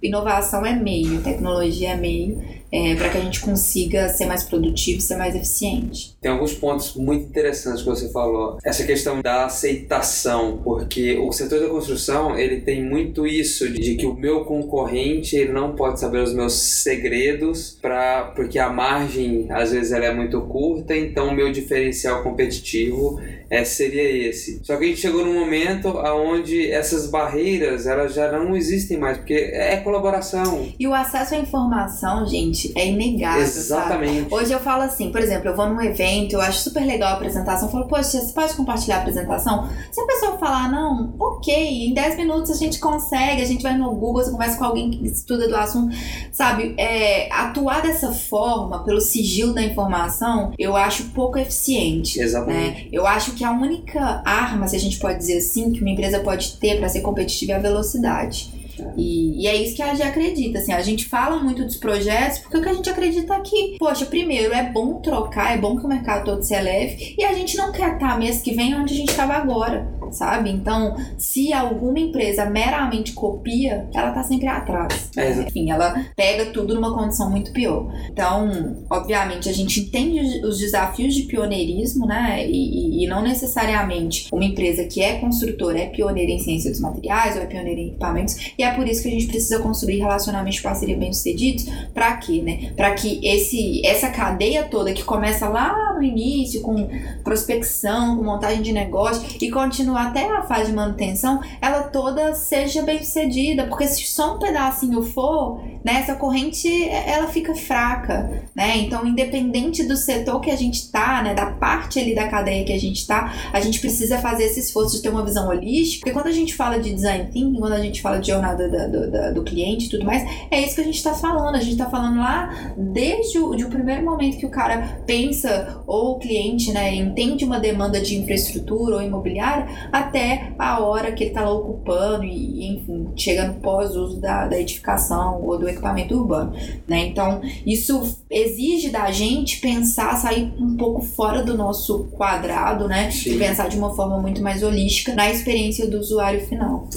[SPEAKER 2] Inovação é meio, tecnologia é meio, é, para que a gente consiga ser mais produtivo, ser mais eficiente.
[SPEAKER 1] Tem alguns pontos muito interessantes que você falou. Essa questão da aceitação, porque o setor da construção ele tem muito isso de que o meu concorrente ele não pode saber os meus segredos para porque a margem às vezes ela é muito curta, então o meu diferencial competitivo é, seria esse. Só que a gente chegou num momento onde essas barreiras elas já não existem mais, porque é colaboração.
[SPEAKER 2] E o acesso à informação, gente, é inegável. sabe?
[SPEAKER 1] Exatamente.
[SPEAKER 2] Hoje eu falo assim, por exemplo, eu vou num evento, eu acho super legal a apresentação, eu falo, poxa, você pode compartilhar a apresentação? Se a pessoa falar, não, ok, em 10 minutos a gente consegue, a gente vai no Google, você conversa com alguém que estuda do assunto, sabe? É, atuar dessa forma, pelo sigilo da informação, eu acho pouco eficiente.
[SPEAKER 1] Exatamente.
[SPEAKER 2] né? Eu acho que a única arma, se a gente pode dizer assim, que uma empresa pode ter para ser competitiva é a velocidade. E, e é isso que a AG acredita, assim, a gente fala muito dos projetos porque o que a gente acredita é que, poxa, primeiro, é bom trocar, é bom que o mercado todo se eleve e a gente não quer estar mês que vem onde a gente estava agora, sabe? Então, se alguma empresa meramente copia, ela tá sempre atrás.
[SPEAKER 1] É,
[SPEAKER 2] Enfim, ela pega tudo numa condição muito pior. Então, obviamente, a gente entende os- os desafios de pioneirismo, né? E, e- não necessariamente uma empresa que é construtora é pioneira em ciência dos materiais ou é pioneira em equipamentos. E é por isso que a gente precisa construir relacionamentos de parceria bem-sucedidos. Pra quê, né? Pra que esse, essa cadeia toda que começa lá no início com prospecção, com montagem de negócio e continua até a fase de manutenção, ela toda seja bem-sucedida. Porque se só um pedacinho for, né, essa corrente ela fica fraca, né? Então, independente do setor que a gente tá, né, da parte ali da cadeia que a gente tá, a gente precisa fazer esse esforço de ter uma visão holística. Porque quando a gente fala de design thinking, quando a gente fala de jornada da- do, do cliente e tudo mais, é isso que a gente tá falando. A gente tá falando lá desde o, de o primeiro momento que o cara pensa, ou o cliente, né, entende uma demanda de infraestrutura ou imobiliária, até a hora que ele tá lá ocupando e, enfim, chega no pós-uso da, da edificação ou do equipamento urbano, né? Então, isso exige da gente pensar, sair um pouco fora do nosso quadrado, né?
[SPEAKER 1] Sim.
[SPEAKER 2] E pensar de uma forma muito mais holística na experiência do usuário final.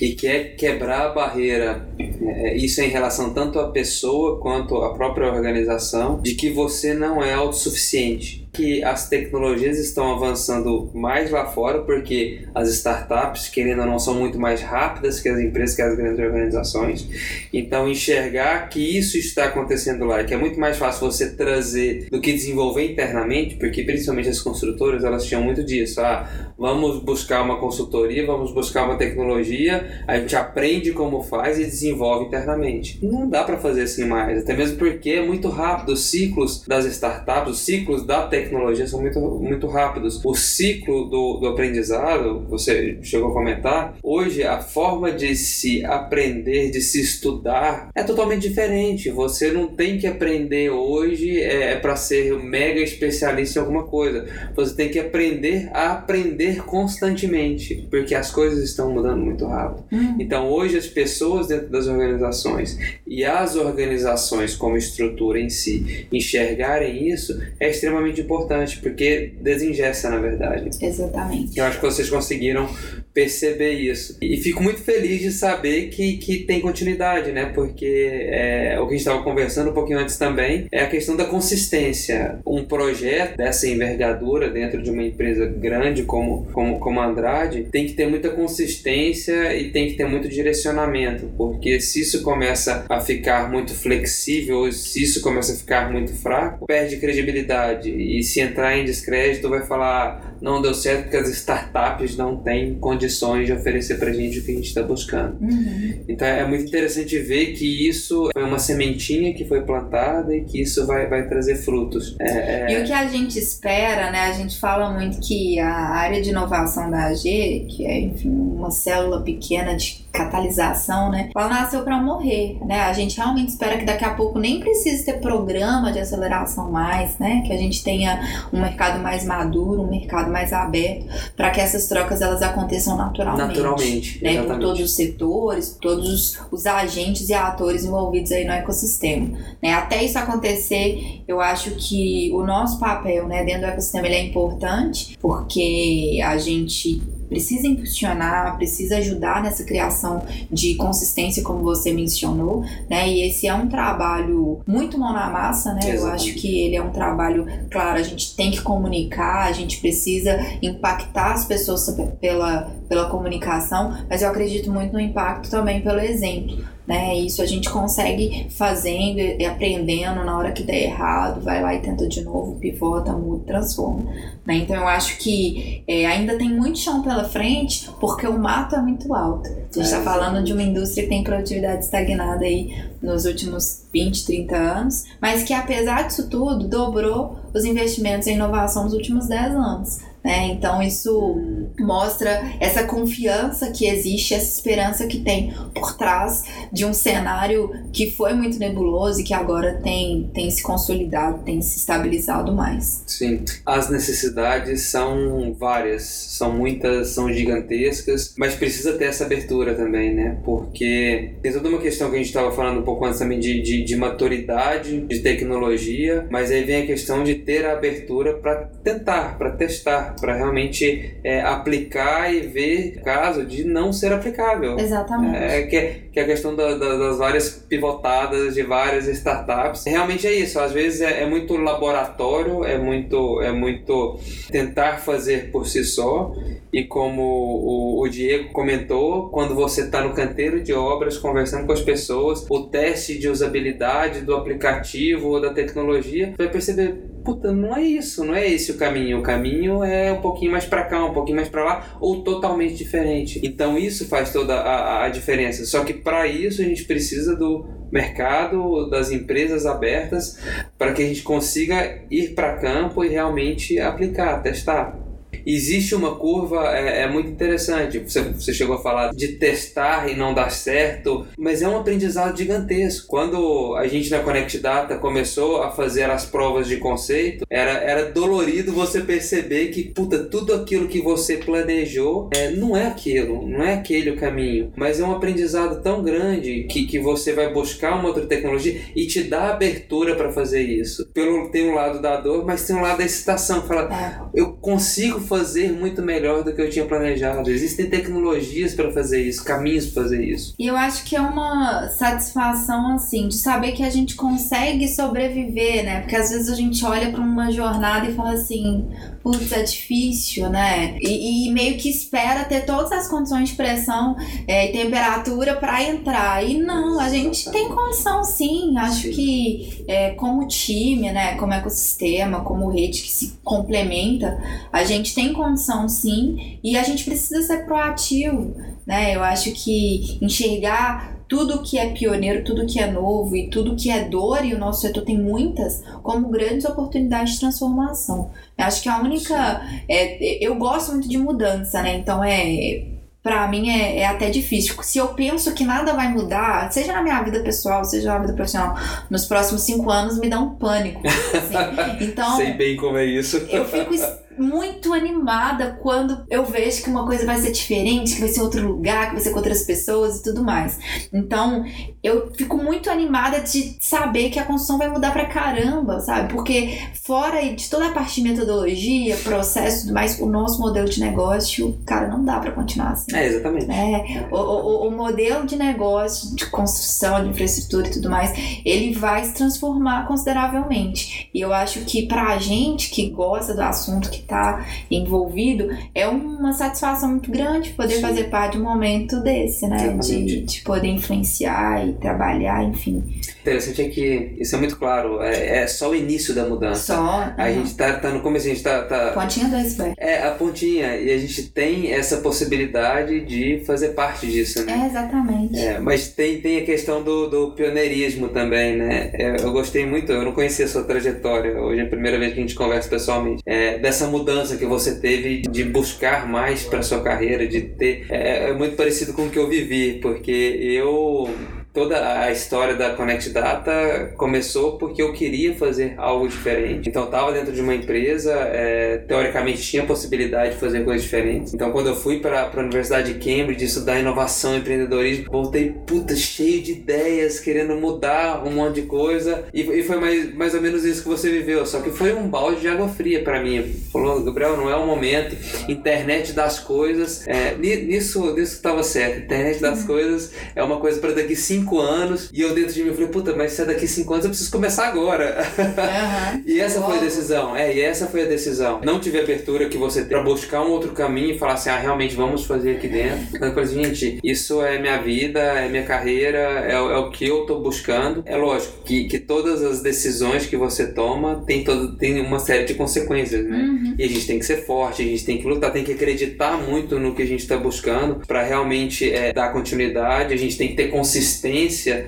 [SPEAKER 1] e quer quebrar a barreira, é, isso é em relação tanto à pessoa quanto à própria organização, de que você não é autossuficiente. Que as tecnologias estão avançando mais lá fora, porque as startups, querendo ou não, são muito mais rápidas que as empresas, que as grandes organizações. Então, enxergar que isso está acontecendo lá, que é muito mais fácil você trazer do que desenvolver internamente, porque principalmente as construtoras, elas tinham muito disso. Ah, vamos buscar uma consultoria, vamos buscar uma tecnologia, a gente aprende como faz e desenvolve internamente. Não dá para fazer assim mais, até mesmo porque é muito rápido. Os ciclos das startups, os ciclos da tecnologia são muito, muito rápidos. O ciclo do, do aprendizado, você chegou a comentar, hoje a forma de se aprender, de se estudar, é totalmente diferente. Você não tem que aprender hoje é, é para ser mega especialista em alguma coisa. Você tem que aprender a aprender constantemente, porque as coisas estão mudando muito rápido.
[SPEAKER 2] Hum.
[SPEAKER 1] Então, hoje, as pessoas dentro das organizações e as organizações como estrutura em si enxergarem isso é extremamente importante, porque desingessa, na verdade.
[SPEAKER 2] Exatamente.
[SPEAKER 1] Eu acho que vocês conseguiram perceber isso. E fico muito feliz de saber que, que tem continuidade, né? Porque é, o que a gente estava conversando um pouquinho antes também é a questão da consistência. Um projeto dessa envergadura dentro de uma empresa grande como, como, como a Andrade tem que ter muita consistência e tem que ter muito direcionamento, porque se isso começa a ficar muito flexível ou se isso começa a ficar muito fraco, perde credibilidade e se entrar em descrédito vai falar não deu certo porque as startups não têm condições de oferecer pra gente o que a gente está buscando.
[SPEAKER 2] Uhum.
[SPEAKER 1] Então é muito interessante ver que isso foi uma sementinha que foi plantada e que isso vai, vai trazer frutos. É, é...
[SPEAKER 2] E o que a gente espera, né? A gente fala muito que a área de inovação da AG, que é, enfim, uma célula pequena de catalisação, né? Ela nasceu para morrer, né? A gente realmente espera que daqui a pouco nem precise ter programa de aceleração mais, né? Que a gente tenha um mercado mais maduro, um mercado mais aberto, para que essas trocas elas aconteçam naturalmente.
[SPEAKER 1] Naturalmente,
[SPEAKER 2] né? Por todos os setores, por todos os, os agentes e atores envolvidos aí no ecossistema. Né? Até isso acontecer, eu acho que o nosso papel, né, dentro do ecossistema ele é importante, porque a gente precisa impulsionar, precisa ajudar nessa criação de consistência, como você mencionou, né? E esse é um trabalho muito mão na massa, né? Eu
[SPEAKER 1] Exatamente.
[SPEAKER 2] acho que ele é um trabalho, claro, a gente tem que comunicar, a gente precisa impactar as pessoas pela, pela comunicação, mas eu acredito muito no impacto também pelo exemplo. Né? Isso a gente consegue fazendo e aprendendo na hora que der errado, vai lá e tenta de novo, pivota, muda, transforma. Né? Então eu acho que é, ainda tem muito chão pela frente porque o mato é muito alto. A gente está
[SPEAKER 1] É,
[SPEAKER 2] falando de uma indústria que tem produtividade estagnada aí nos últimos 20, 30 anos, mas que apesar disso tudo, dobrou os investimentos em inovação nos últimos 10 anos. Né? Então isso mostra essa confiança que existe, essa esperança que tem por trás de um cenário que foi muito nebuloso e que agora tem, tem se consolidado, tem se estabilizado mais.
[SPEAKER 1] Sim, as necessidades são várias, são muitas, são gigantescas, mas precisa ter essa abertura também, né? Porque tem toda uma questão que a gente estava falando um pouco antes também de, de, de maturidade, de tecnologia, mas aí vem a questão de ter a abertura para tentar, para testar, para realmente é, aplicar e ver caso de não ser aplicável.
[SPEAKER 2] Exatamente.
[SPEAKER 1] É, que, é, que é a questão da- da- das várias pivotadas de várias startups. Realmente é isso. Às vezes é, é muito laboratório, é muito, é muito tentar fazer por si só. E como o, o Diego comentou, quando você está no canteiro de obras conversando com as pessoas, o teste de usabilidade do aplicativo ou da tecnologia, você vai perceber, puta, não é isso, não é esse o caminho. O caminho é um pouquinho mais para cá, um pouquinho mais para lá, ou totalmente diferente. Então isso faz toda a, a diferença. Só que para isso a gente precisa do mercado, das empresas abertas, para que a gente consiga ir para campo e realmente aplicar, testar. Existe uma curva, é, é muito interessante. Você, você chegou a falar de testar e não dar certo, mas é um aprendizado gigantesco. Quando a gente na Connect Data começou a fazer as provas de conceito, era, era dolorido você perceber que, puta, tudo aquilo que você planejou é, não é aquilo, não é aquele o caminho. Mas é um aprendizado tão grande que, que você vai buscar uma outra tecnologia e te dá abertura para fazer isso. Pelo, tem um lado da dor, mas tem um lado da excitação. Fala,
[SPEAKER 2] É.
[SPEAKER 1] eu consigo fazer muito melhor do que eu tinha planejado. Existem tecnologias para fazer isso, caminhos para fazer isso.
[SPEAKER 2] E eu acho que é uma satisfação, assim, de saber que a gente consegue sobreviver, né? Porque às vezes a gente olha para uma jornada e fala assim, putz, é difícil, né? E, e meio que espera ter todas as condições de pressão é, e temperatura para entrar. E não, a gente tem condição sim. Acho que é, como time, né? Como ecossistema, como rede que se complementa, a gente tem condição sim. E a gente precisa ser proativo, né? Eu acho que enxergar tudo que é pioneiro, tudo que é novo e tudo que é dor, e o nosso setor tem muitas, como grandes oportunidades de transformação. Eu acho que a única. É, eu gosto muito de mudança, né? Então é para mim é, é, até difícil. Se eu penso que nada vai mudar, seja na minha vida pessoal, seja na vida profissional, nos próximos cinco anos me dá um pânico. Assim. [laughs] Então,
[SPEAKER 1] sei bem como é isso.
[SPEAKER 2] Eu fico muito animada quando eu vejo que uma coisa vai ser diferente, que vai ser outro lugar, que vai ser com outras pessoas e tudo mais. Então, eu fico muito animada de saber que a construção vai mudar pra caramba, sabe? Porque fora de toda a parte de metodologia, processo e tudo mais, o nosso modelo de negócio, cara, não dá para continuar assim.
[SPEAKER 1] É, exatamente.
[SPEAKER 2] É, o, o, o modelo de negócio, de construção, de infraestrutura e tudo mais, ele vai se transformar consideravelmente. E eu acho que pra gente que gosta do assunto, que está envolvido, é uma satisfação muito grande poder Sim. fazer parte de um momento desse, né? De, de, poder influenciar e trabalhar, enfim.
[SPEAKER 1] Interessante é que isso é muito claro, é, é só o início da mudança.
[SPEAKER 2] Só.
[SPEAKER 1] A uhum. gente tá, tá no começo, a gente tá. tá...
[SPEAKER 2] Pontinha do iceberg.
[SPEAKER 1] É, a pontinha, e a gente tem essa possibilidade de fazer parte disso, né?
[SPEAKER 2] É, exatamente.
[SPEAKER 1] É, mas tem, tem a questão do, do pioneirismo também, né? É, eu gostei muito, eu não conhecia a sua trajetória, hoje é a primeira vez que a gente conversa pessoalmente, é, dessa mudança que você teve de buscar mais para sua carreira, de ter. É, é muito parecido com o que eu vivi, porque eu toda a história da Connect Data começou porque eu queria fazer algo diferente. Então, eu estava dentro de uma empresa, é, teoricamente tinha possibilidade de fazer coisas diferentes. Então, quando eu fui para a Universidade de Cambridge estudar inovação e empreendedorismo, voltei, puta, cheio de ideias, querendo mudar um monte de coisa. E, e foi mais, mais ou menos isso que você viveu. Só que foi um balde de água fria para mim. Falou, Gabriel, não é o momento. Internet das coisas. É, nisso, nisso estava certo. Internet das uhum. coisas é uma coisa para daqui cinco cinco anos. E eu dentro de mim falei, puta, mas se é daqui cinco anos eu preciso começar agora. Uhum. [laughs] e essa foi a decisão. É, e essa foi a decisão. Não tive abertura que você tem pra buscar um outro caminho e falar assim, ah, realmente vamos fazer aqui dentro. Então eu falei, gente, isso é minha vida, é minha carreira, é, é o que eu tô buscando. É lógico que, que todas as decisões que você toma tem, todo, tem uma série de consequências, né? Uhum. E a gente tem que ser forte, a gente tem que lutar, tem que acreditar muito no que a gente está buscando para realmente é, dar continuidade, a gente tem que ter consistência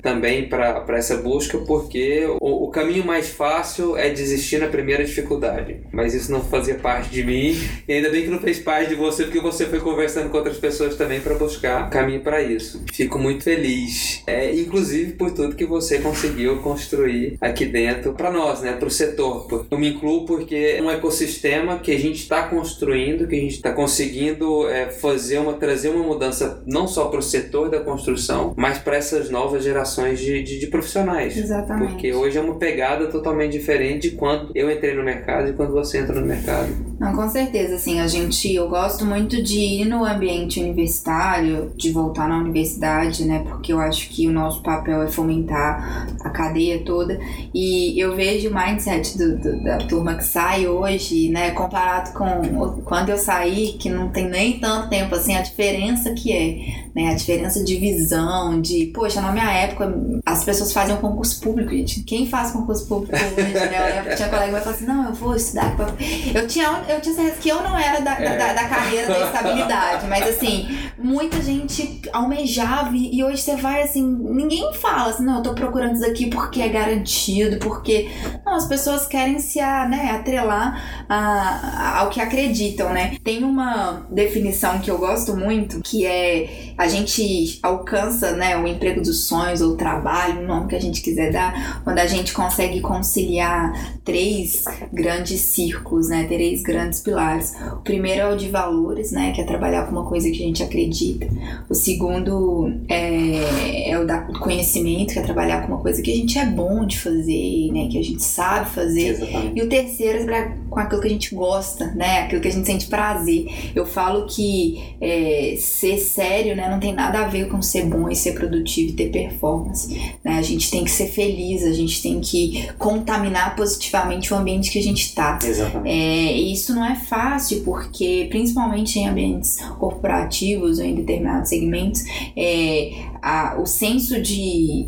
[SPEAKER 1] também para essa busca, porque o, o, caminho mais fácil é desistir na primeira dificuldade. Mas isso não fazia parte de mim, e ainda bem que não fez parte de você, porque você foi conversando com outras pessoas também para buscar caminho para isso. Fico muito feliz, é, inclusive por tudo que você conseguiu construir aqui dentro para nós, né, para o setor. Eu me incluo porque é um ecossistema que a gente está construindo, que a gente está conseguindo é, fazer uma trazer uma mudança não só para o setor da construção, mas para essas novas gerações de, de, de, profissionais.
[SPEAKER 2] Exatamente.
[SPEAKER 1] Porque hoje é uma pegada totalmente diferente de quando eu entrei no mercado e quando você entra no mercado.
[SPEAKER 2] Não, com certeza, assim, a gente, eu gosto muito de ir no ambiente universitário, de voltar na universidade, né, porque eu acho que o nosso papel é fomentar a cadeia toda, e eu vejo o mindset do, do, da turma que sai hoje, né, comparado com quando eu saí, que não tem nem tanto tempo, assim, a diferença que é, né, a diferença de visão, de, poxa, na minha época, as pessoas faziam concurso público, gente. Quem faz concurso público hoje, né? Eu tinha colega que vai falar assim, não, eu vou estudar. Eu tinha, eu tinha certeza que eu não era da, é. da, da, carreira da estabilidade, mas assim, muita gente almejava e hoje você vai assim, ninguém fala assim, não, eu tô procurando isso aqui porque é garantido, porque. Não, as pessoas querem se a, né, atrelar a, ao que acreditam, né? Tem uma definição que eu gosto muito, que é a gente alcança, né, o emprego dos sonhos ou trabalho, o nome que a gente quiser dar, quando a gente consegue conciliar três grandes círculos, né, três grandes pilares. O primeiro é o de valores, né, que é trabalhar com uma coisa que a gente acredita. O segundo é, é o da conhecimento, que é trabalhar com uma coisa que a gente é bom de fazer, né, que a gente sabe fazer.
[SPEAKER 1] Exatamente.
[SPEAKER 2] E o terceiro é trabalhar com aquilo que a gente gosta, né, aquilo que a gente sente prazer. Eu falo que é, ser sério, né, não tem nada a ver com ser bom e ser produtivo e ter performance. Né? A gente tem que ser feliz, a gente tem que contaminar positivamente o ambiente que a gente está. É, e isso não é fácil, porque principalmente em ambientes corporativos ou em determinados segmentos, é, a, o senso de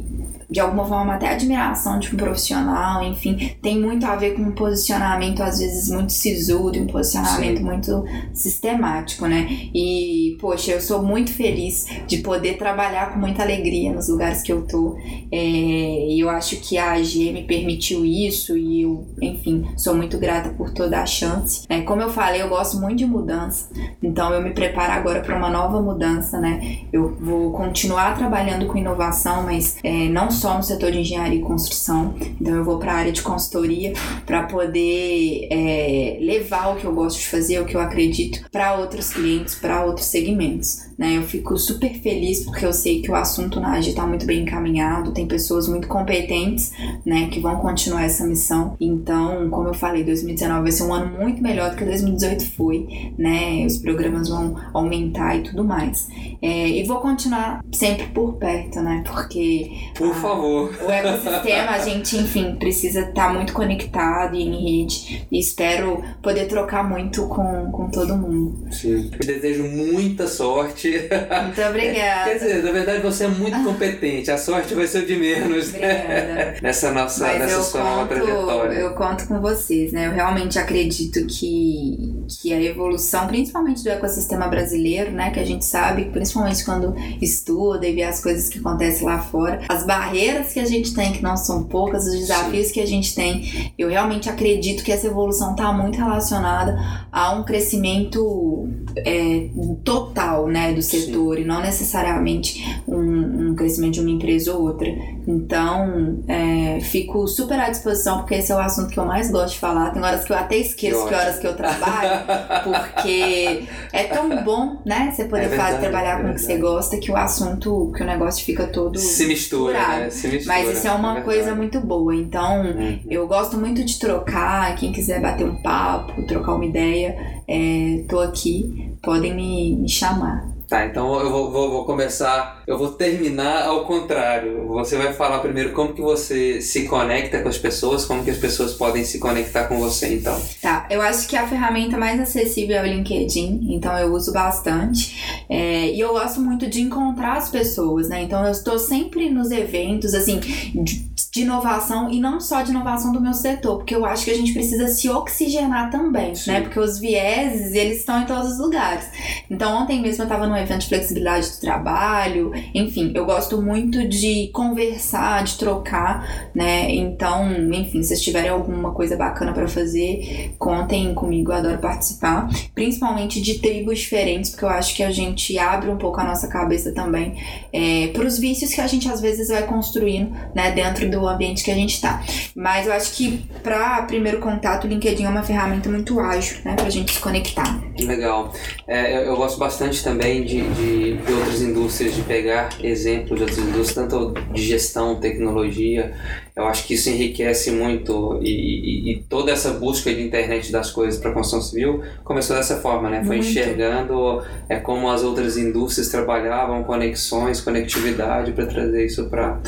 [SPEAKER 2] de alguma forma até admiração de um profissional, enfim, tem muito a ver com um posicionamento às vezes muito sisudo, um posicionamento Sim. muito sistemático, né? E, poxa, eu sou muito feliz de poder trabalhar com muita alegria nos lugares que eu tô. É, e eu acho que a AG me permitiu isso e eu, enfim, sou muito grata por toda a chance. É, como eu falei, eu gosto muito de mudança, então eu me preparo agora para uma nova mudança, né? Eu vou continuar trabalhando com inovação, mas é, não só no setor de engenharia e construção. Então eu vou para a área de consultoria para poder é, levar o que eu gosto de fazer, o que eu acredito, para outros clientes, para outros segmentos. Né? Eu fico super feliz porque eu sei que o assunto na AGI está muito bem encaminhado, tem pessoas muito competentes né, que vão continuar essa missão. Então, como eu falei, 2019 vai ser um ano muito melhor do que 2018 foi, né? Os programas vão aumentar e tudo mais. É, e vou continuar sempre por perto, né? Porque.
[SPEAKER 1] Por a, favor.
[SPEAKER 2] O ecossistema, a gente, enfim, precisa estar tá muito conectado e em rede. E espero poder trocar muito com, com todo mundo.
[SPEAKER 1] Sim. Eu desejo muita sorte
[SPEAKER 2] muito obrigada.
[SPEAKER 1] Quer dizer, na verdade você é muito competente, a sorte vai ser o de menos, né? Nessa nossa Mas nessa sua conto, nova trajetória.
[SPEAKER 2] Eu conto com vocês, né? Eu realmente acredito que, que a evolução, principalmente do ecossistema brasileiro, né? Que a gente sabe, principalmente quando estuda e vê as coisas que acontecem lá fora, as barreiras que a gente tem, que não são poucas, os desafios Sim. que a gente tem, eu realmente acredito que essa evolução está muito relacionada a um crescimento é, total, né? do setor Sim. e não necessariamente um, um, crescimento de uma empresa ou outra. Então, é, fico super à disposição, porque esse é o assunto que eu mais gosto de falar. Tem horas que eu até esqueço que, que horas que eu trabalho, porque é tão bom, né? Você poder é verdade, fazer, trabalhar é com o que você gosta, que o assunto, que o negócio fica todo.
[SPEAKER 1] Se mistura, né? Se mistura.
[SPEAKER 2] Mas isso é uma é coisa muito boa. Então, uhum. eu gosto muito de trocar. Quem quiser bater um papo, trocar uma ideia, é, tô aqui. Podem me, me chamar.
[SPEAKER 1] Tá, então eu vou, vou, vou, começar, eu vou terminar ao contrário. Você vai falar primeiro como que você se conecta com as pessoas, como que as pessoas podem se conectar com você, então.
[SPEAKER 2] Tá, eu acho que a ferramenta mais acessível é o LinkedIn, então eu uso bastante. É, e eu gosto muito de encontrar as pessoas, né? Então eu estou sempre nos eventos, assim, de, de inovação e não só de inovação do meu setor, porque eu acho que a gente precisa se oxigenar também, Sim. né? Porque os vieses, eles estão em todos os lugares. Então ontem mesmo eu estava no evento de flexibilidade do trabalho, enfim, eu gosto muito de conversar, de trocar, né? Então, enfim, se vocês tiverem alguma coisa bacana para fazer, contem comigo, eu adoro participar, principalmente de tribos diferentes, porque eu acho que a gente abre um pouco a nossa cabeça também é, para os vícios que a gente às vezes vai construindo, né, dentro do ambiente que a gente está. Mas eu acho que para primeiro contato, o LinkedIn é uma ferramenta muito ágil, né, para a gente se conectar.
[SPEAKER 1] Legal. É, eu, eu gosto bastante também de, de, de, outras indústrias, de pegar exemplos de outras indústrias, tanto de gestão, tecnologia. Eu acho que isso enriquece muito e, e, e toda essa busca de internet das coisas para a construção civil começou dessa forma, né? Foi muito. enxergando é, como as outras indústrias trabalhavam, conexões, conectividade para trazer isso para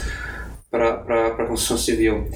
[SPEAKER 1] para a construção civil.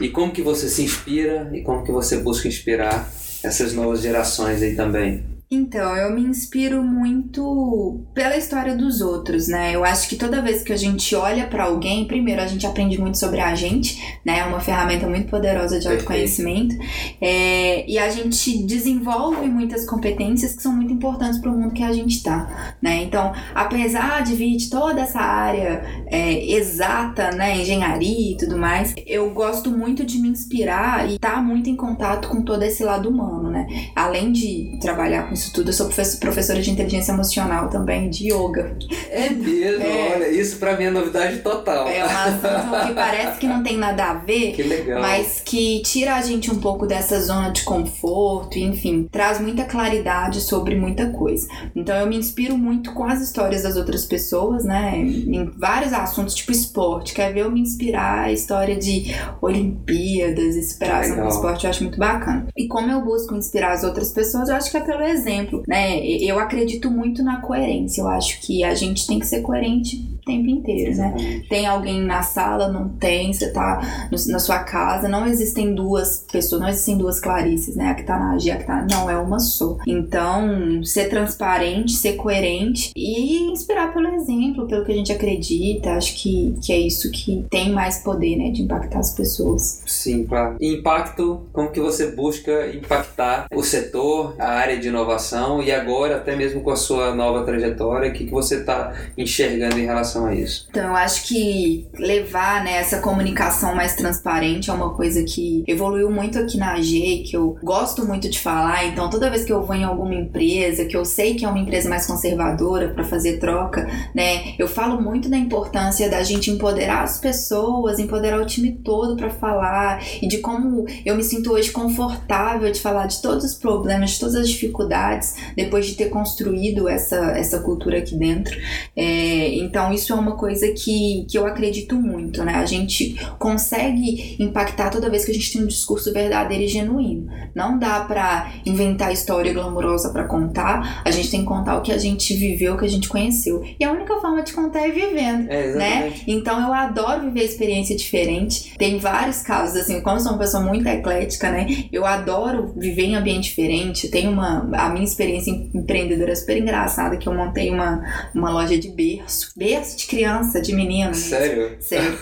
[SPEAKER 1] E como que você se inspira e como que você busca inspirar essas novas gerações aí também?
[SPEAKER 2] Então, eu me inspiro muito pela história dos outros, né? Eu acho que toda vez que a gente olha para alguém, primeiro a gente aprende muito sobre a gente, né? É uma ferramenta muito poderosa de autoconhecimento. É, e a gente desenvolve muitas competências que são muito importantes para o mundo que a gente está, né? Então, apesar de vir de toda essa área é, exata, né? Engenharia e tudo mais, eu gosto muito de me inspirar e estar tá muito em contato com todo esse lado humano, né? Além de trabalhar com isso tudo. Eu sou professora de inteligência emocional também, de yoga.
[SPEAKER 1] É mesmo? É. Olha, isso pra mim é novidade total.
[SPEAKER 2] É um assunto que parece que não tem nada a ver,
[SPEAKER 1] que legal.
[SPEAKER 2] mas que tira a gente um pouco dessa zona de conforto, enfim, traz muita claridade sobre muita coisa. Então eu me inspiro muito com as histórias das outras pessoas, né? Em vários assuntos, tipo esporte. Quer ver eu me inspirar a história de Olimpíadas, inspiração no esporte, eu acho muito bacana. E como eu busco inspirar as outras pessoas, eu acho que é pelo exemplo exemplo, né? Eu acredito muito na coerência. Eu acho que a gente tem que ser coerente tempo inteiro, né? Tem alguém na sala, não tem, você tá no, na sua casa, não existem duas pessoas, não existem duas Clarices, né? A que tá na AG, a que tá. Não, é uma só. Então, ser transparente, ser coerente e inspirar pelo exemplo, pelo que a gente acredita, acho que, que é isso que tem mais poder, né? De impactar as pessoas.
[SPEAKER 1] Sim, claro. Impacto, como que você busca impactar o setor, a área de inovação e agora até mesmo com a sua nova trajetória, o que, que você está enxergando em relação a isso?
[SPEAKER 2] Então, eu acho que levar né, essa comunicação mais transparente é uma coisa que evoluiu muito aqui na AG, que eu gosto muito de falar. Então, toda vez que eu vou em alguma empresa, que eu sei que é uma empresa mais conservadora para fazer troca, né, eu falo muito da importância da gente empoderar as pessoas, empoderar o time todo para falar e de como eu me sinto hoje confortável de falar de todos os problemas, de todas as dificuldades, depois de ter construído essa, essa cultura aqui dentro. É, então, isso é uma coisa que, que eu acredito muito, né? A gente consegue impactar toda vez que a gente tem um discurso verdadeiro e genuíno. Não dá para inventar história glamourosa para contar, a gente tem que contar o que a gente viveu, o que a gente conheceu. E a única forma de contar é vivendo,
[SPEAKER 1] É,
[SPEAKER 2] né? Então eu adoro viver experiência diferente. Tem vários casos, assim, como eu sou uma pessoa muito eclética, né? Eu adoro viver em ambiente diferente. Tem uma. A minha experiência empreendedora é super engraçada, que eu montei uma, uma loja de berço. Berço de criança, de menino.
[SPEAKER 1] Sério?
[SPEAKER 2] Sério.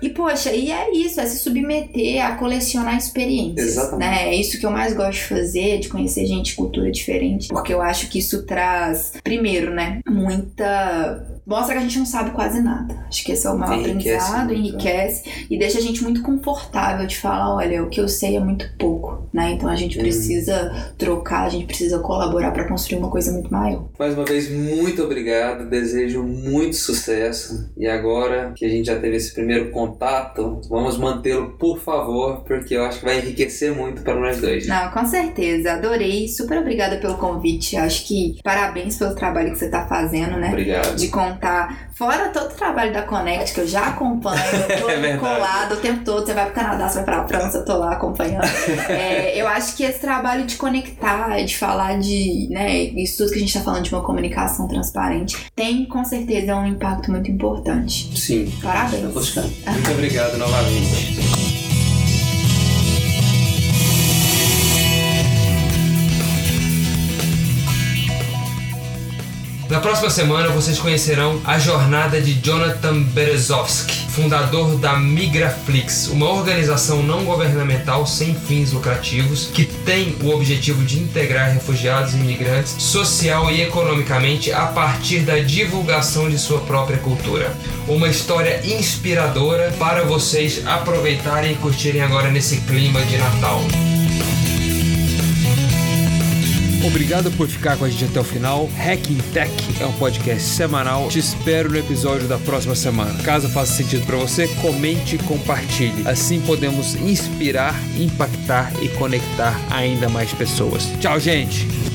[SPEAKER 2] E, [laughs] e, poxa, e é isso, é se submeter a colecionar experiências.
[SPEAKER 1] Exatamente.
[SPEAKER 2] Né? É isso que eu mais gosto de fazer, de conhecer gente de cultura diferente. Porque eu acho que isso traz, primeiro, né, muita. Mostra que a gente não sabe quase nada. Acho que esse é o maior
[SPEAKER 1] Enriquece
[SPEAKER 2] aprendizado,
[SPEAKER 1] muito,
[SPEAKER 2] enriquece e deixa a gente muito confortável de falar, olha, o que eu sei é muito pouco, né? Então a gente precisa trocar, a gente precisa colaborar para construir uma coisa muito maior.
[SPEAKER 1] Mais uma vez, muito obrigado. Desejo muito sucesso. E agora que a gente já teve esse primeiro contato, vamos mantê-lo, por favor, porque eu acho que vai enriquecer muito para nós dois.
[SPEAKER 2] Não, com certeza. Adorei. Super obrigada pelo convite. Acho que parabéns pelo trabalho que você está fazendo, né?
[SPEAKER 1] Obrigado.
[SPEAKER 2] De contar. Fora todo o trabalho da Connect, que eu já acompanho, eu [laughs] tô
[SPEAKER 1] É
[SPEAKER 2] colado o tempo todo. Você vai pro Canadá, você vai pra França, eu tô lá acompanhando. [laughs] É, eu acho que esse trabalho de conectar, de falar de, né, isso tudo que a gente tá falando de uma comunicação transparente, tem com certeza um impacto muito importante.
[SPEAKER 1] Sim.
[SPEAKER 2] Parabéns.
[SPEAKER 1] Tá. Muito obrigado novamente.
[SPEAKER 3] Na próxima semana vocês conhecerão a jornada de Jonathan Berezovsky, fundador da Migraflix, uma organização não governamental sem fins lucrativos que tem o objetivo de integrar refugiados e imigrantes social e economicamente a partir da divulgação de sua própria cultura. Uma história inspiradora para vocês aproveitarem e curtirem agora nesse clima de Natal. Obrigado por ficar com a gente até o final. Hacking Tech é um podcast semanal. Te espero no episódio da próxima semana. Caso faça sentido para você, comente e compartilhe. Assim podemos inspirar, impactar e conectar ainda mais pessoas. Tchau, gente!